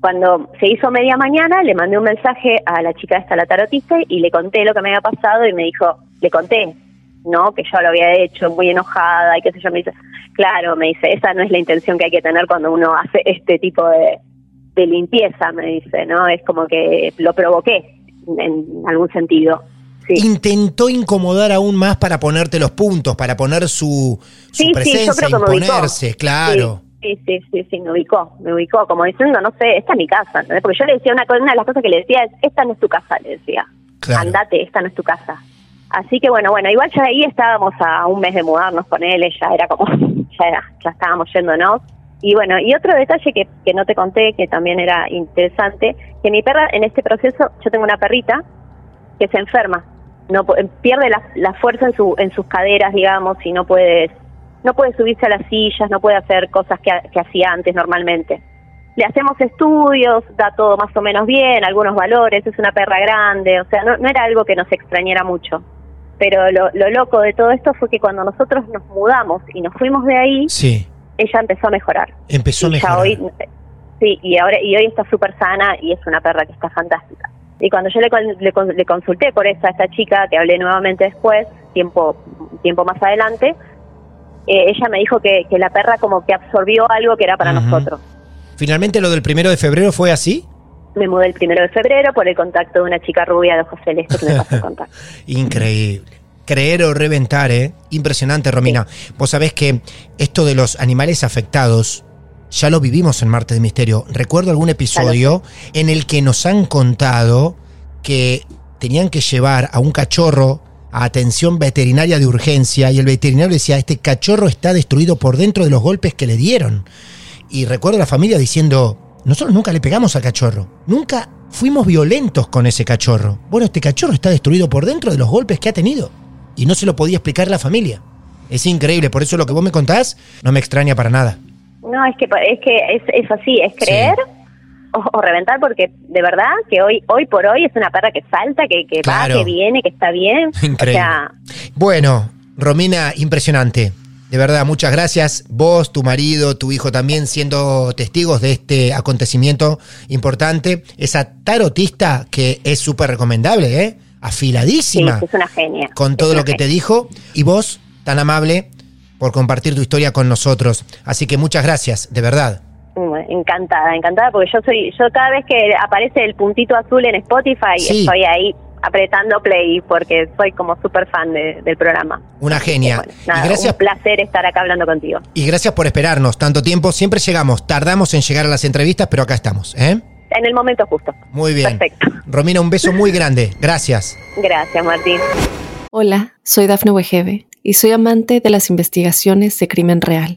Cuando se hizo media mañana, le mandé un mensaje a la chica esta, la tarotista, y le conté lo que me había pasado y me dijo, le conté, ¿no? Que yo lo había hecho muy enojada y qué sé yo. Me dice, claro, me dice, esa no es la intención que hay que tener cuando uno hace este tipo de, de limpieza, me dice, ¿no? Es como que lo provoqué en algún sentido. Intentó incomodar aún más para ponerte los puntos, para poner su, su Sí, sí, yo presencia, creo que me ubicó. imponerse, claro. Sí, sí, sí, sí, me ubicó, me ubicó, como diciendo, no sé, esta es mi casa, ¿entendés? Porque yo le decía una, una de las cosas que le decía es, esta no es tu casa, le decía, andate, esta no es tu casa. Así que bueno, bueno, igual ya ahí estábamos a un mes de mudarnos con él, ya era como, <laughs> ya era, ya estábamos yéndonos. Y bueno, y otro detalle que, que no te conté, que también era interesante, que mi perra en este proceso, yo tengo una perrita que se enferma, no pierde la, la fuerza en, su, en sus caderas, digamos, y no puede, no puede subirse a las sillas, no puede hacer cosas que, ha- que hacía antes normalmente. Le hacemos estudios, da todo más o menos bien, algunos valores, es una perra grande, o sea, no, no era algo que nos extrañara mucho. Pero lo, lo loco de todo esto fue que cuando nosotros nos mudamos y nos fuimos de ahí, Sí, ella empezó a mejorar. empezó a mejorar. hoy, sí, y ahora y hoy está súper sana y es una perra que está fantástica. Y cuando yo le, le, le consulté por esa esta chica que hablé nuevamente después, tiempo tiempo más adelante, eh, ella me dijo que, que la perra como que absorbió algo que era para nosotros. Finalmente lo del primero de febrero fue así. Me mudé el primero de febrero por el contacto de una chica rubia de ojos celestes que me pasó el <laughs> contacto. Increíble. Creer o reventar, ¿eh? Impresionante, Romina. Vos sabés que esto de los animales afectados ya lo vivimos en Marte de Misterio. Recuerdo algún episodio en el que nos han contado que tenían que llevar a un cachorro a atención veterinaria de urgencia y el veterinario decía, este cachorro está destruido por dentro de los golpes que le dieron. Y recuerdo a la familia diciendo, nosotros nunca le pegamos al cachorro, nunca fuimos violentos con ese cachorro. Bueno, este cachorro está destruido por dentro de los golpes que ha tenido. Y no se lo podía explicar la familia. Es increíble, por eso lo que vos me contás no me extraña para nada. No, es que es, que es, es así, es creer o, reventar porque de verdad que hoy hoy por hoy es una perra que salta, que, que va, que viene, que está bien. Increíble. bueno, Romina, impresionante. De verdad, muchas gracias. Vos, tu marido, tu hijo también siendo testigos de este acontecimiento importante. Esa tarotista que es súper recomendable, ¿eh? Afiladísima. Sí, es una genia. Con todo lo que te dijo. Y vos, tan amable, por compartir tu historia con nosotros. Así que muchas gracias, de verdad. Encantada, encantada, porque yo soy, yo cada vez que aparece el puntito azul en Spotify, estoy ahí apretando play porque soy como súper fan del programa. Una genia. y gracias, un placer estar acá hablando contigo. Y gracias por esperarnos tanto tiempo. Siempre llegamos, tardamos en llegar a las entrevistas, pero acá estamos. ¿eh? En el momento justo. Muy bien. Perfecto. <laughs> Romina, un beso muy grande. Gracias. Gracias, Martín. Hola, soy Dafne Wegebe y soy amante de las investigaciones de crimen real.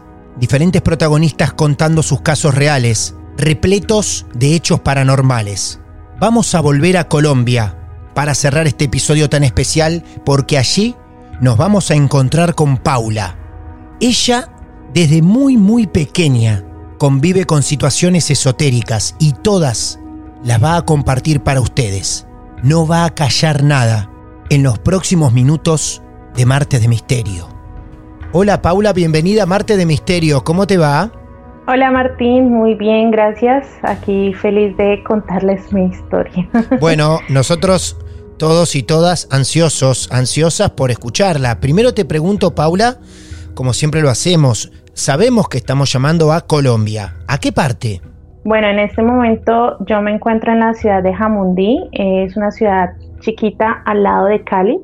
diferentes protagonistas contando sus casos reales, repletos de hechos paranormales. Vamos a volver a Colombia para cerrar este episodio tan especial porque allí nos vamos a encontrar con Paula. Ella, desde muy muy pequeña, convive con situaciones esotéricas y todas las va a compartir para ustedes. No va a callar nada en los próximos minutos de Martes de Misterio. Hola Paula, bienvenida a Marte de Misterio, ¿cómo te va? Hola Martín, muy bien, gracias. Aquí feliz de contarles mi historia. <laughs> Bueno, nosotros todos y todas ansiosos, ansiosas por escucharla. Primero te pregunto, Paula, como siempre lo hacemos, sabemos que estamos llamando a Colombia. ¿A qué parte? Bueno, en este momento yo me encuentro en la ciudad de Jamundí, es una ciudad chiquita al lado de Cali.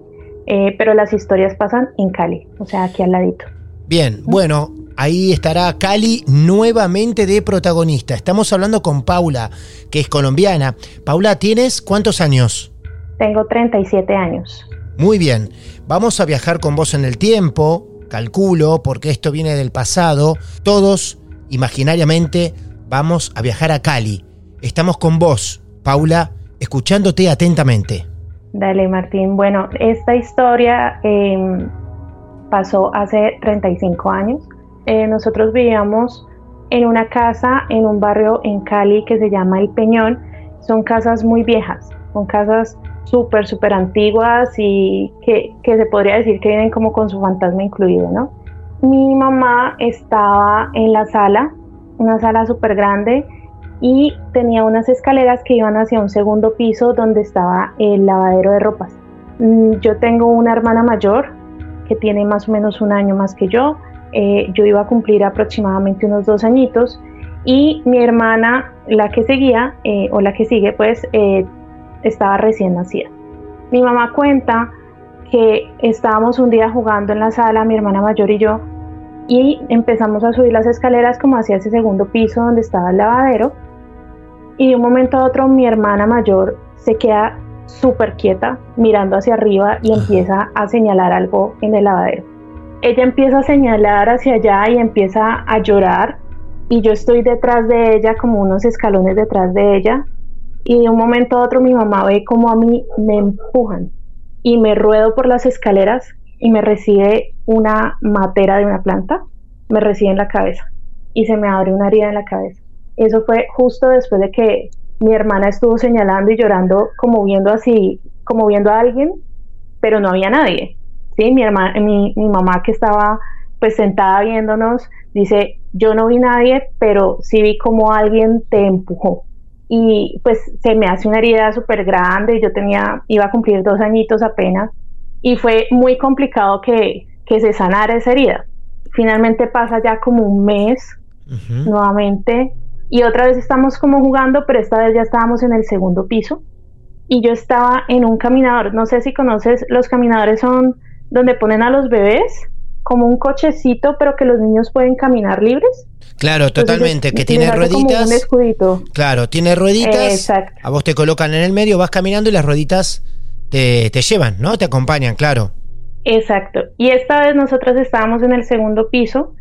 Eh, pero las historias pasan en Cali, o sea, aquí al ladito. Bien, bueno, ahí estará Cali nuevamente de protagonista. Estamos hablando con Paula, que es colombiana. Paula, ¿tienes cuántos años? Tengo 37 años. Muy bien, vamos a viajar con vos en el tiempo, calculo, porque esto viene del pasado. Todos, imaginariamente, vamos a viajar a Cali. Estamos con vos, Paula, escuchándote atentamente. Dale, Martín. Bueno, esta historia em, pasó hace 35 años. Eh, nosotros vivíamos en una casa en un barrio en Cali que se llama El Peñón. Son casas muy viejas, son casas súper, súper antiguas y que, que, se podría decir que vienen como con su fantasma incluido, ¿no? Mi mamá estaba en la sala, una sala súper grande, y tenía unas escaleras que iban hacia un segundo piso donde estaba el lavadero de ropas. Mm, yo tengo una hermana mayor que tiene más o menos un año más que yo. Eh, yo iba a cumplir aproximadamente unos dos añitos y mi hermana, la que seguía eh, o la que sigue, pues eh, estaba recién nacida. Mi mamá cuenta que estábamos un día jugando en la sala, mi hermana mayor y yo, y empezamos a subir las escaleras como hacia ese segundo piso donde estaba el lavadero y de un momento a otro mi hermana mayor se queda súper quieta mirando hacia arriba y empieza a señalar algo en el lavadero. Ella empieza a señalar hacia allá y empieza a llorar y yo estoy detrás de ella como unos escalones detrás de ella y de un momento a otro mi mamá ve como a mí me empujan y me ruedo por las escaleras y me recibe una matera de una planta, me recibe en la cabeza y se me abre una herida en la cabeza. Eso fue justo después de que mi hermana estuvo señalando y llorando como viendo así, como viendo a alguien, pero no había nadie. ¿sí? Mi, hermana, mi, mi mamá que estaba pues sentada viéndonos, dice, yo no vi nadie, pero sí vi como alguien te empujó. Y pues se me hace una herida súper grande, yo tenía, iba a cumplir dos añitos apenas, y fue muy complicado que, que se sanara esa herida. Finalmente pasa ya como un mes nuevamente y otra vez estamos como jugando, pero esta vez ya estábamos en el segundo piso y yo estaba en un caminador. No sé si conoces, los caminadores son donde ponen a los bebés como un cochecito, pero que los niños pueden caminar libres. Claro, totalmente, que tiene rueditas. un escudito. Claro, tiene rueditas. A vos te colocan en el medio, vas caminando y las rueditas te, te llevan, ¿no? Te acompañan, claro. Exacto. Y esta vez nosotros estábamos en el segundo piso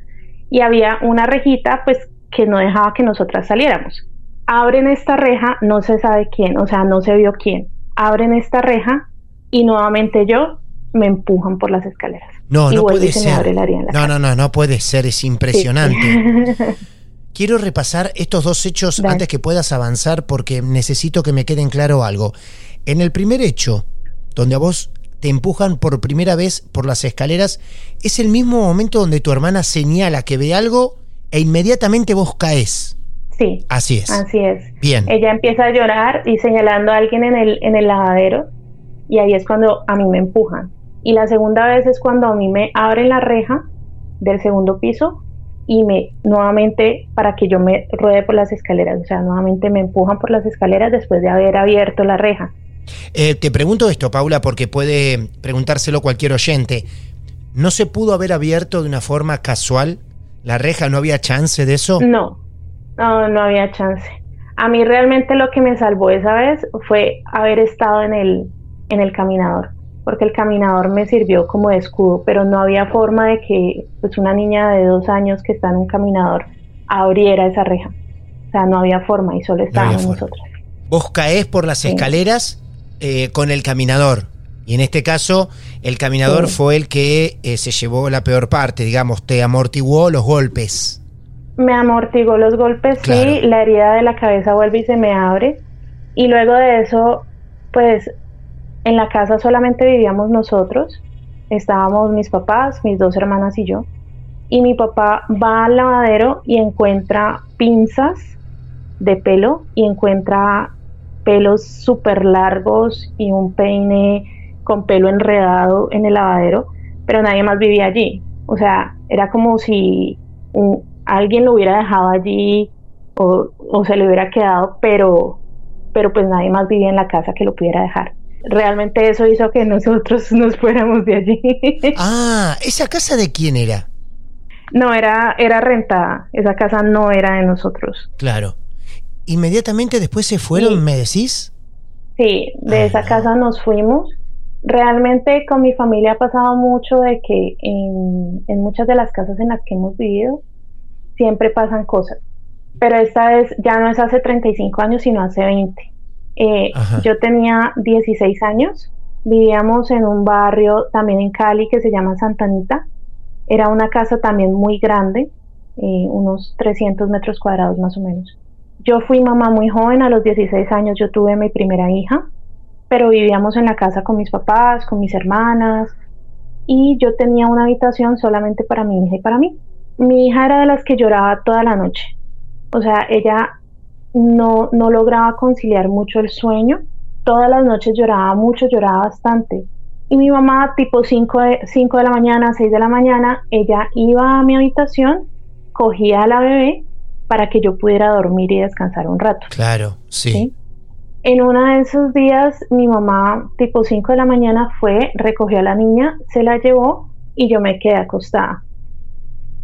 y había una rejita, pues, que no dejaba que nosotras saliéramos. Abren esta reja, no se sabe quién, o sea, no se vio quién. Abren esta reja y nuevamente yo me empujan por las escaleras. No, no puede ser. no, no, no, no puede ser, es impresionante. <laughs> Quiero repasar estos dos hechos antes que puedas avanzar porque necesito que me queden claro algo. En el primer hecho, donde a vos te empujan por primera vez por las escaleras, es el mismo momento donde tu hermana señala que ve algo e inmediatamente vos caes. Sí. Así es. Así es. Bien. Ella empieza a llorar y señalando a alguien en el, en el lavadero y ahí es cuando a mí me empujan. Y la segunda vez es cuando a mí me abren la reja del segundo piso y me nuevamente para que yo me ruede por las escaleras, o sea, nuevamente me empujan por las escaleras después de haber abierto la reja. Eh, te pregunto esto, Paula, porque puede preguntárselo cualquier oyente. ¿No se pudo haber abierto de una forma casual la reja? ¿No había chance de eso? No, no, no había chance. A mí realmente lo que me salvó esa vez fue haber estado en el, en el caminador porque el caminador me sirvió como de escudo, pero no había forma de que pues, una niña de dos años que está en un caminador abriera esa reja. O sea, no había forma y solo estábamos nosotros. Vos caés por las escaleras eh, con el caminador. Y en este caso, el caminador fue el que eh, se llevó la peor parte, digamos, te amortiguó los golpes. Me amortiguó los golpes, sí, la herida de la cabeza vuelve y se me abre. Y luego de eso, pues en la casa solamente vivíamos nosotros, estábamos mis papás, mis dos hermanas y yo, y mi papá va al lavadero y encuentra pinzas de pelo y encuentra pelos súper largos y un peine con pelo enredado en el lavadero, pero nadie más vivía allí. O sea, era como si alguien lo hubiera dejado allí o, o, se le hubiera quedado, pero, pero pues nadie más vivía en la casa que lo pudiera dejar realmente eso hizo que <laughs> nosotros nos fuéramos de allí. <laughs> Ah, ¿esa casa de quién era? No, era, era rentada. Esa casa no era de nosotros. Claro. ¿Inmediatamente después se fueron, me decís? Sí, de esa casa nos fuimos. Realmente con mi familia ha pasado mucho de que en, en muchas de las casas en las que hemos vivido siempre pasan cosas. Pero esta vez ya no es hace 35 años, sino hace 20. Eh, yo tenía 16 años, vivíamos en un barrio también en Cali que se llama Santanita. Era una casa también muy grande, eh, unos 300 metros cuadrados más o menos. Yo fui mamá muy joven, a los 16 años yo tuve mi primera hija, pero vivíamos en la casa con mis papás, con mis hermanas, y yo tenía una habitación solamente para mi hija y para mí. Mi hija era de las que lloraba toda la noche. O sea, ella no, no lograba conciliar mucho el sueño. Todas las noches lloraba mucho, lloraba bastante. Y mi mamá, tipo 5 de, de la mañana, 6 de la mañana, ella iba a mi habitación, cogía a la bebé para que yo pudiera dormir y descansar un rato. Claro, sí. En uno de esos días, mi mamá, tipo 5 de la mañana, fue, recogió a la niña, se la llevó y yo me quedé acostada.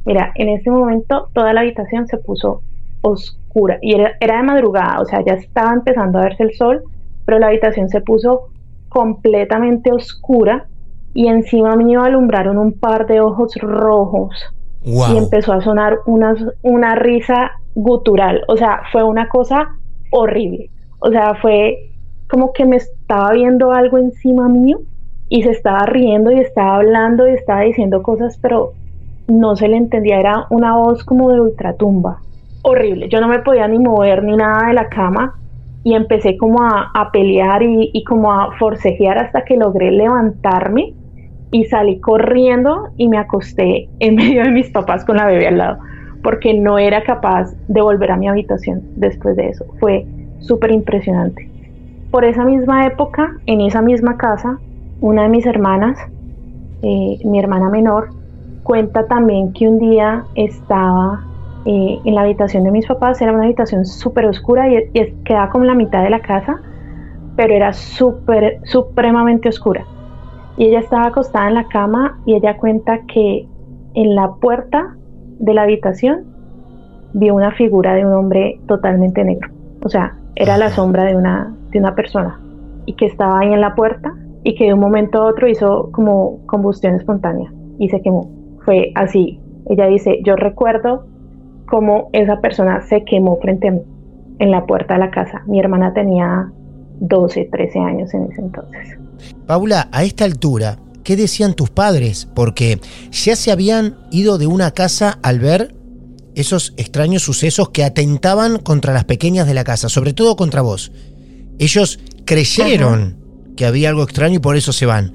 Mira, en ese momento toda la habitación se puso oscura y era, de madrugada, o sea, ya estaba empezando a verse el sol, pero la habitación se puso completamente oscura y encima mío alumbraron un par de ojos rojos y empezó a sonar una, una risa gutural, o sea, fue una cosa horrible, o sea, fue como que me estaba viendo algo encima mío y se estaba riendo y estaba hablando y estaba diciendo cosas, pero no se le entendía, era una voz como de ultratumba horrible. Yo no me podía ni mover ni nada de la cama y empecé como a, pelear y, como a forcejear hasta que logré levantarme y salí corriendo y me acosté en <laughs> medio de mis papás con la bebé al lado porque no era capaz de volver a mi habitación después de eso. Fue súper impresionante. Por esa misma época, en esa misma casa, una de mis hermanas, eh, mi hermana menor, cuenta también que un día estaba eh, en la habitación de mis papás, era una habitación súper oscura y, y quedaba como la mitad de la casa, pero era súper, supremamente oscura. Y ella estaba acostada en la cama y ella cuenta que en la puerta de la habitación vio una figura de un hombre totalmente negro. O sea, era la sombra de una, de una persona y que estaba ahí en la puerta y que de un momento a otro hizo como combustión espontánea y se quemó. Fue así. Ella dice, yo recuerdo cómo esa persona se quemó frente a mí en la puerta de la casa. Mi hermana tenía 12, 13 años en ese entonces. Paula, a esta altura, ¿qué decían tus padres? Porque ya se habían ido de una casa al ver esos extraños sucesos que atentaban contra las pequeñas de la casa, sobre todo contra vos. Ellos creyeron que había algo extraño y por eso se van.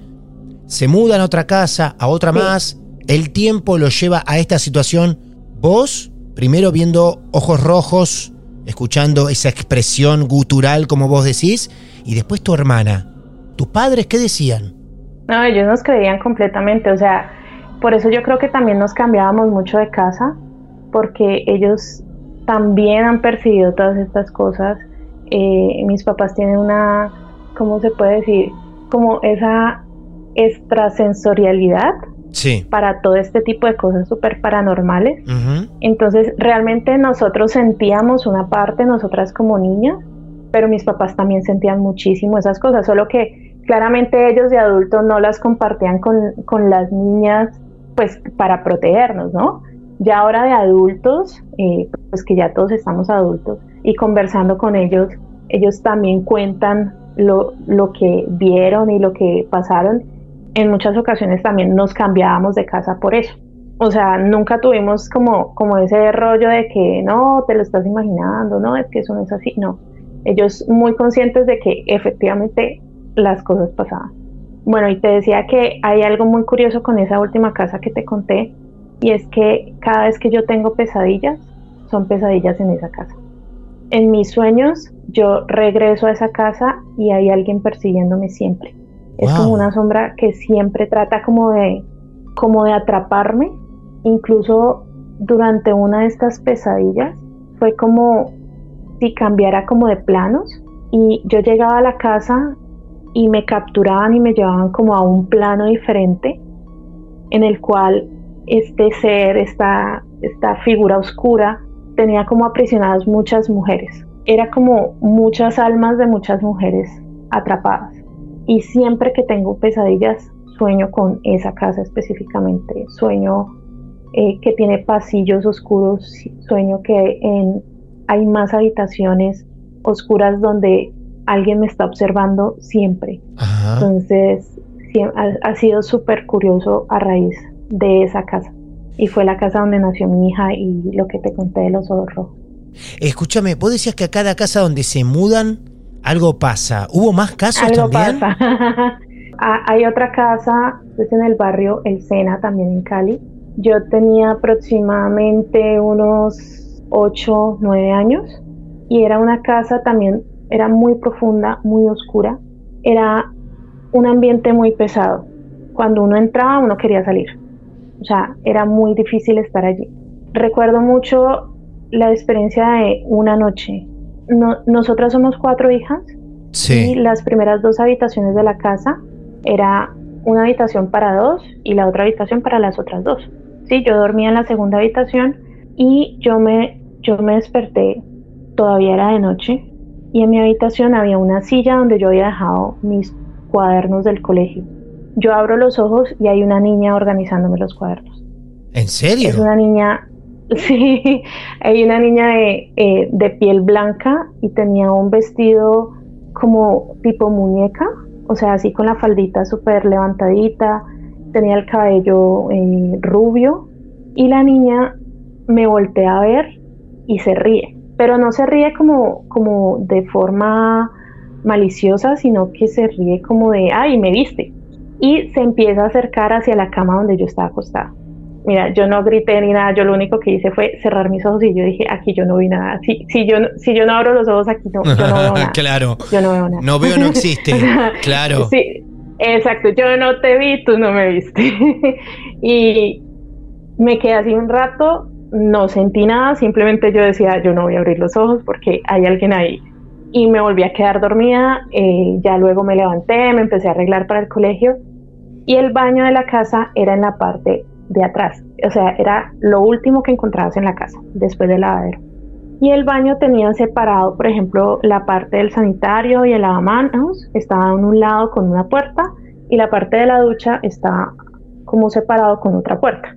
Se mudan a otra casa, a otra más. El tiempo los lleva a esta situación. Vos, primero viendo ojos rojos, escuchando esa expresión gutural como vos decís, y después tu hermana. ¿Tus padres qué decían? No, ellos nos creían completamente, o sea, por eso yo creo que también nos cambiábamos mucho de casa, porque ellos también han percibido todas estas cosas. Eh, mis papás tienen una, ¿cómo se puede decir? Como esa extrasensorialidad sí. para todo este tipo de cosas súper paranormales. Entonces, realmente nosotros sentíamos una parte, nosotras como niñas, pero mis papás también sentían muchísimo esas cosas, solo que claramente ellos de adultos no las compartían con, con las niñas, pues para protegernos, ¿no? Ya ahora de adultos, eh, pues que ya todos estamos adultos y conversando con ellos, ellos también cuentan lo, lo que vieron y lo que pasaron. En muchas ocasiones también nos cambiábamos de casa por eso. O sea, nunca tuvimos como, como ese rollo de que no, te lo estás imaginando, no, es que eso no es así, no. Ellos muy conscientes de que efectivamente las cosas pasaban. Bueno, y te decía que hay algo muy curioso con esa última casa que te conté, y es que cada vez que yo tengo pesadillas, son pesadillas en esa casa. En mis sueños, yo regreso a esa casa y hay alguien persiguiéndome siempre. Es como una sombra que siempre trata como de, como de atraparme. Incluso durante una de estas pesadillas fue como si cambiara como de planos y yo llegaba a la casa y me capturaban y me llevaban como a un plano diferente en el cual este ser, esta, esta figura oscura, tenía como aprisionadas muchas mujeres. Era como muchas almas de muchas mujeres atrapadas. Y siempre que tengo pesadillas, sueño con esa casa específicamente. Sueño eh, que tiene pasillos oscuros, sueño que en, hay más habitaciones oscuras donde alguien me está observando siempre. Entonces, ha, ha sido súper curioso a raíz de esa casa. Y fue la casa donde nació mi hija y lo que te conté de los ojos rojos. Escúchame, vos decías que a cada casa donde se mudan algo pasa. ¿Hubo más casos algo también? Pasa. <laughs> Ah, hay otra casa, es en el barrio El Sena, también en Cali. Yo tenía aproximadamente unos 8, 9 años y era una casa también, era muy profunda, muy oscura. Era un ambiente muy pesado. Cuando uno entraba, uno quería salir o sea, era muy difícil estar allí. Recuerdo mucho la experiencia de una noche. nosotras somos cuatro hijas y las primeras dos habitaciones de la casa era una habitación para dos y la otra habitación para las otras dos. Sí, yo dormía en la segunda habitación y yo me, yo me desperté, todavía era de noche, y en mi habitación había una silla donde yo había dejado mis cuadernos del colegio. Yo abro los ojos y hay una niña organizándome los cuadernos. ¿En serio? Es una niña, <laughs> sí, hay una niña de, eh, de piel blanca y tenía un vestido como tipo muñeca, o sea, así con la faldita súper levantadita, tenía el cabello eh, rubio y la niña me voltea a ver y se ríe, pero no se ríe como, como de forma maliciosa, sino que se ríe como de, ay, me viste y se empieza a acercar hacia la cama donde yo estaba acostada. Mira, yo no grité ni nada, yo lo único que hice fue cerrar mis ojos y yo dije, aquí yo no vi nada. Si, si, yo, si yo no abro los ojos aquí, no, yo no veo <laughs> nada. claro. Yo no veo nada. No veo, no <laughs> existe. claro. Sí, Exacto, yo no te vi, tú no me viste. <laughs> y me quedé así un rato, no sentí nada, simplemente yo decía, yo no voy a abrir los ojos porque hay alguien ahí. Y me volví a quedar dormida, eh, ya luego me levanté, me empecé a arreglar para el colegio y el baño de la casa era en la parte de atrás, o sea, era lo último que encontrabas en la casa, después del lavadero. Y el baño tenía separado, por ejemplo, la parte del sanitario y el lavamanos estaba en un lado con una puerta y la parte de la ducha estaba como separado con otra puerta.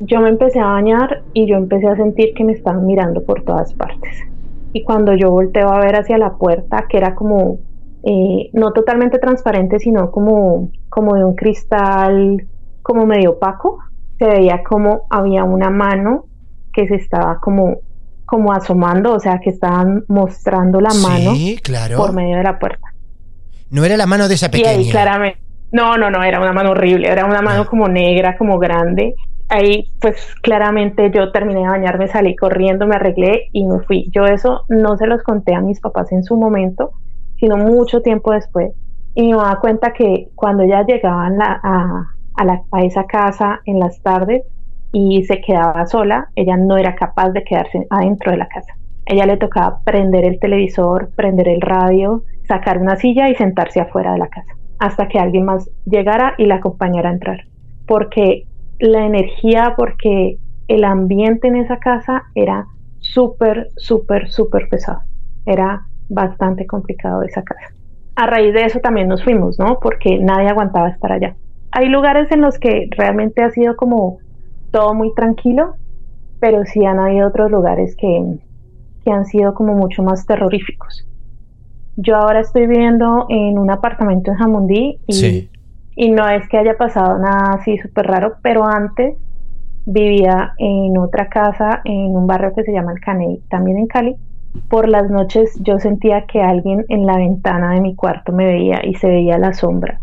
Yo me empecé a bañar y yo empecé a sentir que me estaban mirando por todas partes. Y cuando yo volteo a ver hacia la puerta, que era como eh, no totalmente transparente, sino como, como de un cristal como medio opaco, se veía como había una mano que se estaba como, como asomando, o sea, que estaban mostrando la mano claro. por medio de la puerta. No era la mano de esa pequeña. Y ahí claramente, no, no, no, era una mano horrible, era una mano como negra, como grande. Ahí, pues claramente yo terminé de bañarme, salí corriendo, me arreglé y me fui. Yo eso no se los conté a mis papás en su momento, sino mucho tiempo después. Y me daba cuenta que cuando ya llegaban a, a, esa casa en las tardes y se quedaba sola, ella no era capaz de quedarse adentro de la casa. Ella le tocaba prender el televisor, prender el radio, sacar una silla y sentarse afuera de la casa, hasta que alguien más llegara y la acompañara a entrar. Porque la energía, porque el ambiente en esa casa era súper, súper, súper pesado. Era bastante complicado esa casa. A raíz de eso también nos fuimos, ¿no? Porque nadie aguantaba estar allá. Hay lugares en los que realmente ha sido como todo muy tranquilo, pero sí han habido otros lugares que, que han sido como mucho más terroríficos. Yo ahora estoy viviendo en un apartamento en Jamundí y, y no es que haya pasado nada así súper raro, pero antes vivía en otra casa en un barrio que se llama El Caney, también en Cali, por las noches yo sentía que alguien en la ventana de mi cuarto me veía y se veía la sombra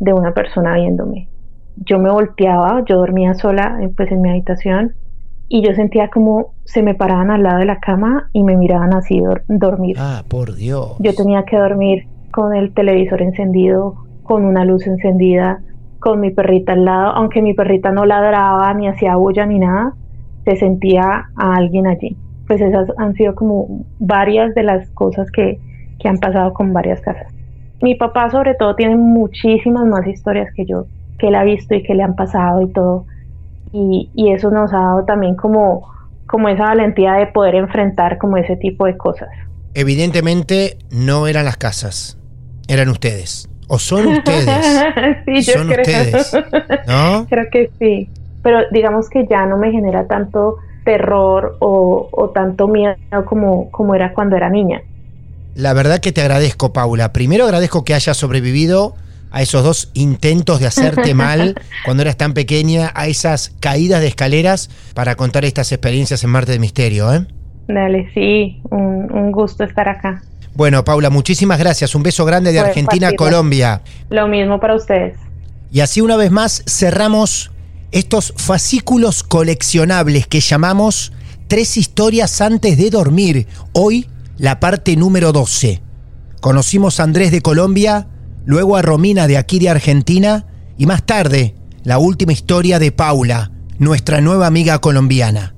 de una persona viéndome. Yo me volteaba, yo dormía sola eh, pues en mi habitación y yo sentía como se me paraban al lado de la cama y me miraban así dormir. Ah, por Dios. Yo tenía que dormir con el televisor encendido, con una luz encendida, con mi perrita al lado, aunque mi perrita no ladraba ni hacía bulla ni nada, se sentía a alguien allí pues esas han sido como varias de las cosas que, que han pasado con varias casas. Mi papá sobre todo tiene muchísimas más historias que yo, que él ha visto y que le han pasado y todo. Y, y eso nos ha dado también como, como esa valentía de poder enfrentar como ese tipo de cosas. Evidentemente no eran las casas, eran ustedes. ¿O son ustedes? <laughs> sí, yo son creo. ustedes. ¿No? <laughs> Creo que sí. Pero digamos que ya no me genera tanto terror o, tanto miedo como, como era cuando era niña. La verdad que te agradezco, Paula. Primero agradezco que hayas sobrevivido a esos dos intentos de hacerte mal <laughs> cuando eras tan pequeña, a esas caídas de escaleras para contar estas experiencias en Marte de Misterio. ¿eh? Dale, sí, un, gusto estar acá. Bueno, Paula, muchísimas gracias. Un beso grande de Argentina a Colombia. Lo mismo para ustedes. Y así una vez más cerramos estos fascículos coleccionables que llamamos Tres historias antes de dormir. Hoy la parte número 12. Conocimos a Andrés de Colombia, luego a Romina de aquí de Argentina y más tarde la última historia de Paula, nuestra nueva amiga colombiana.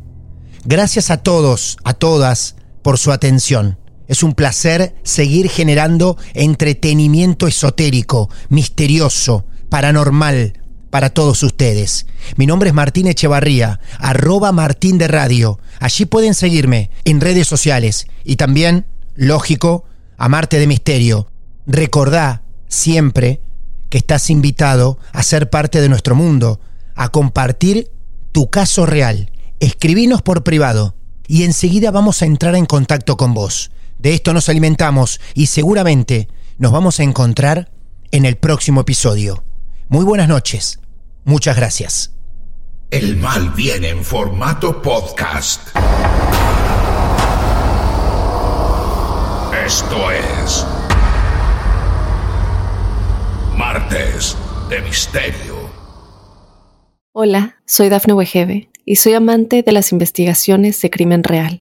Gracias a todos, a todas, por su atención. Es un placer seguir generando entretenimiento esotérico, misterioso, paranormal, para todos ustedes. Mi nombre es Martín Echevarría, arroba Martín de Radio. Allí pueden seguirme en redes sociales y también, lógico, amarte de misterio. Recordá siempre que estás invitado a ser parte de nuestro mundo, a compartir tu caso real. Escribinos por privado y enseguida vamos a entrar en contacto con vos. De esto nos alimentamos y seguramente nos vamos a encontrar en el próximo episodio. Muy buenas noches. Muchas gracias. El mal viene en formato podcast. Esto es Martes de Misterio. Hola, soy Dafne Wegebe y soy amante de las investigaciones de crimen real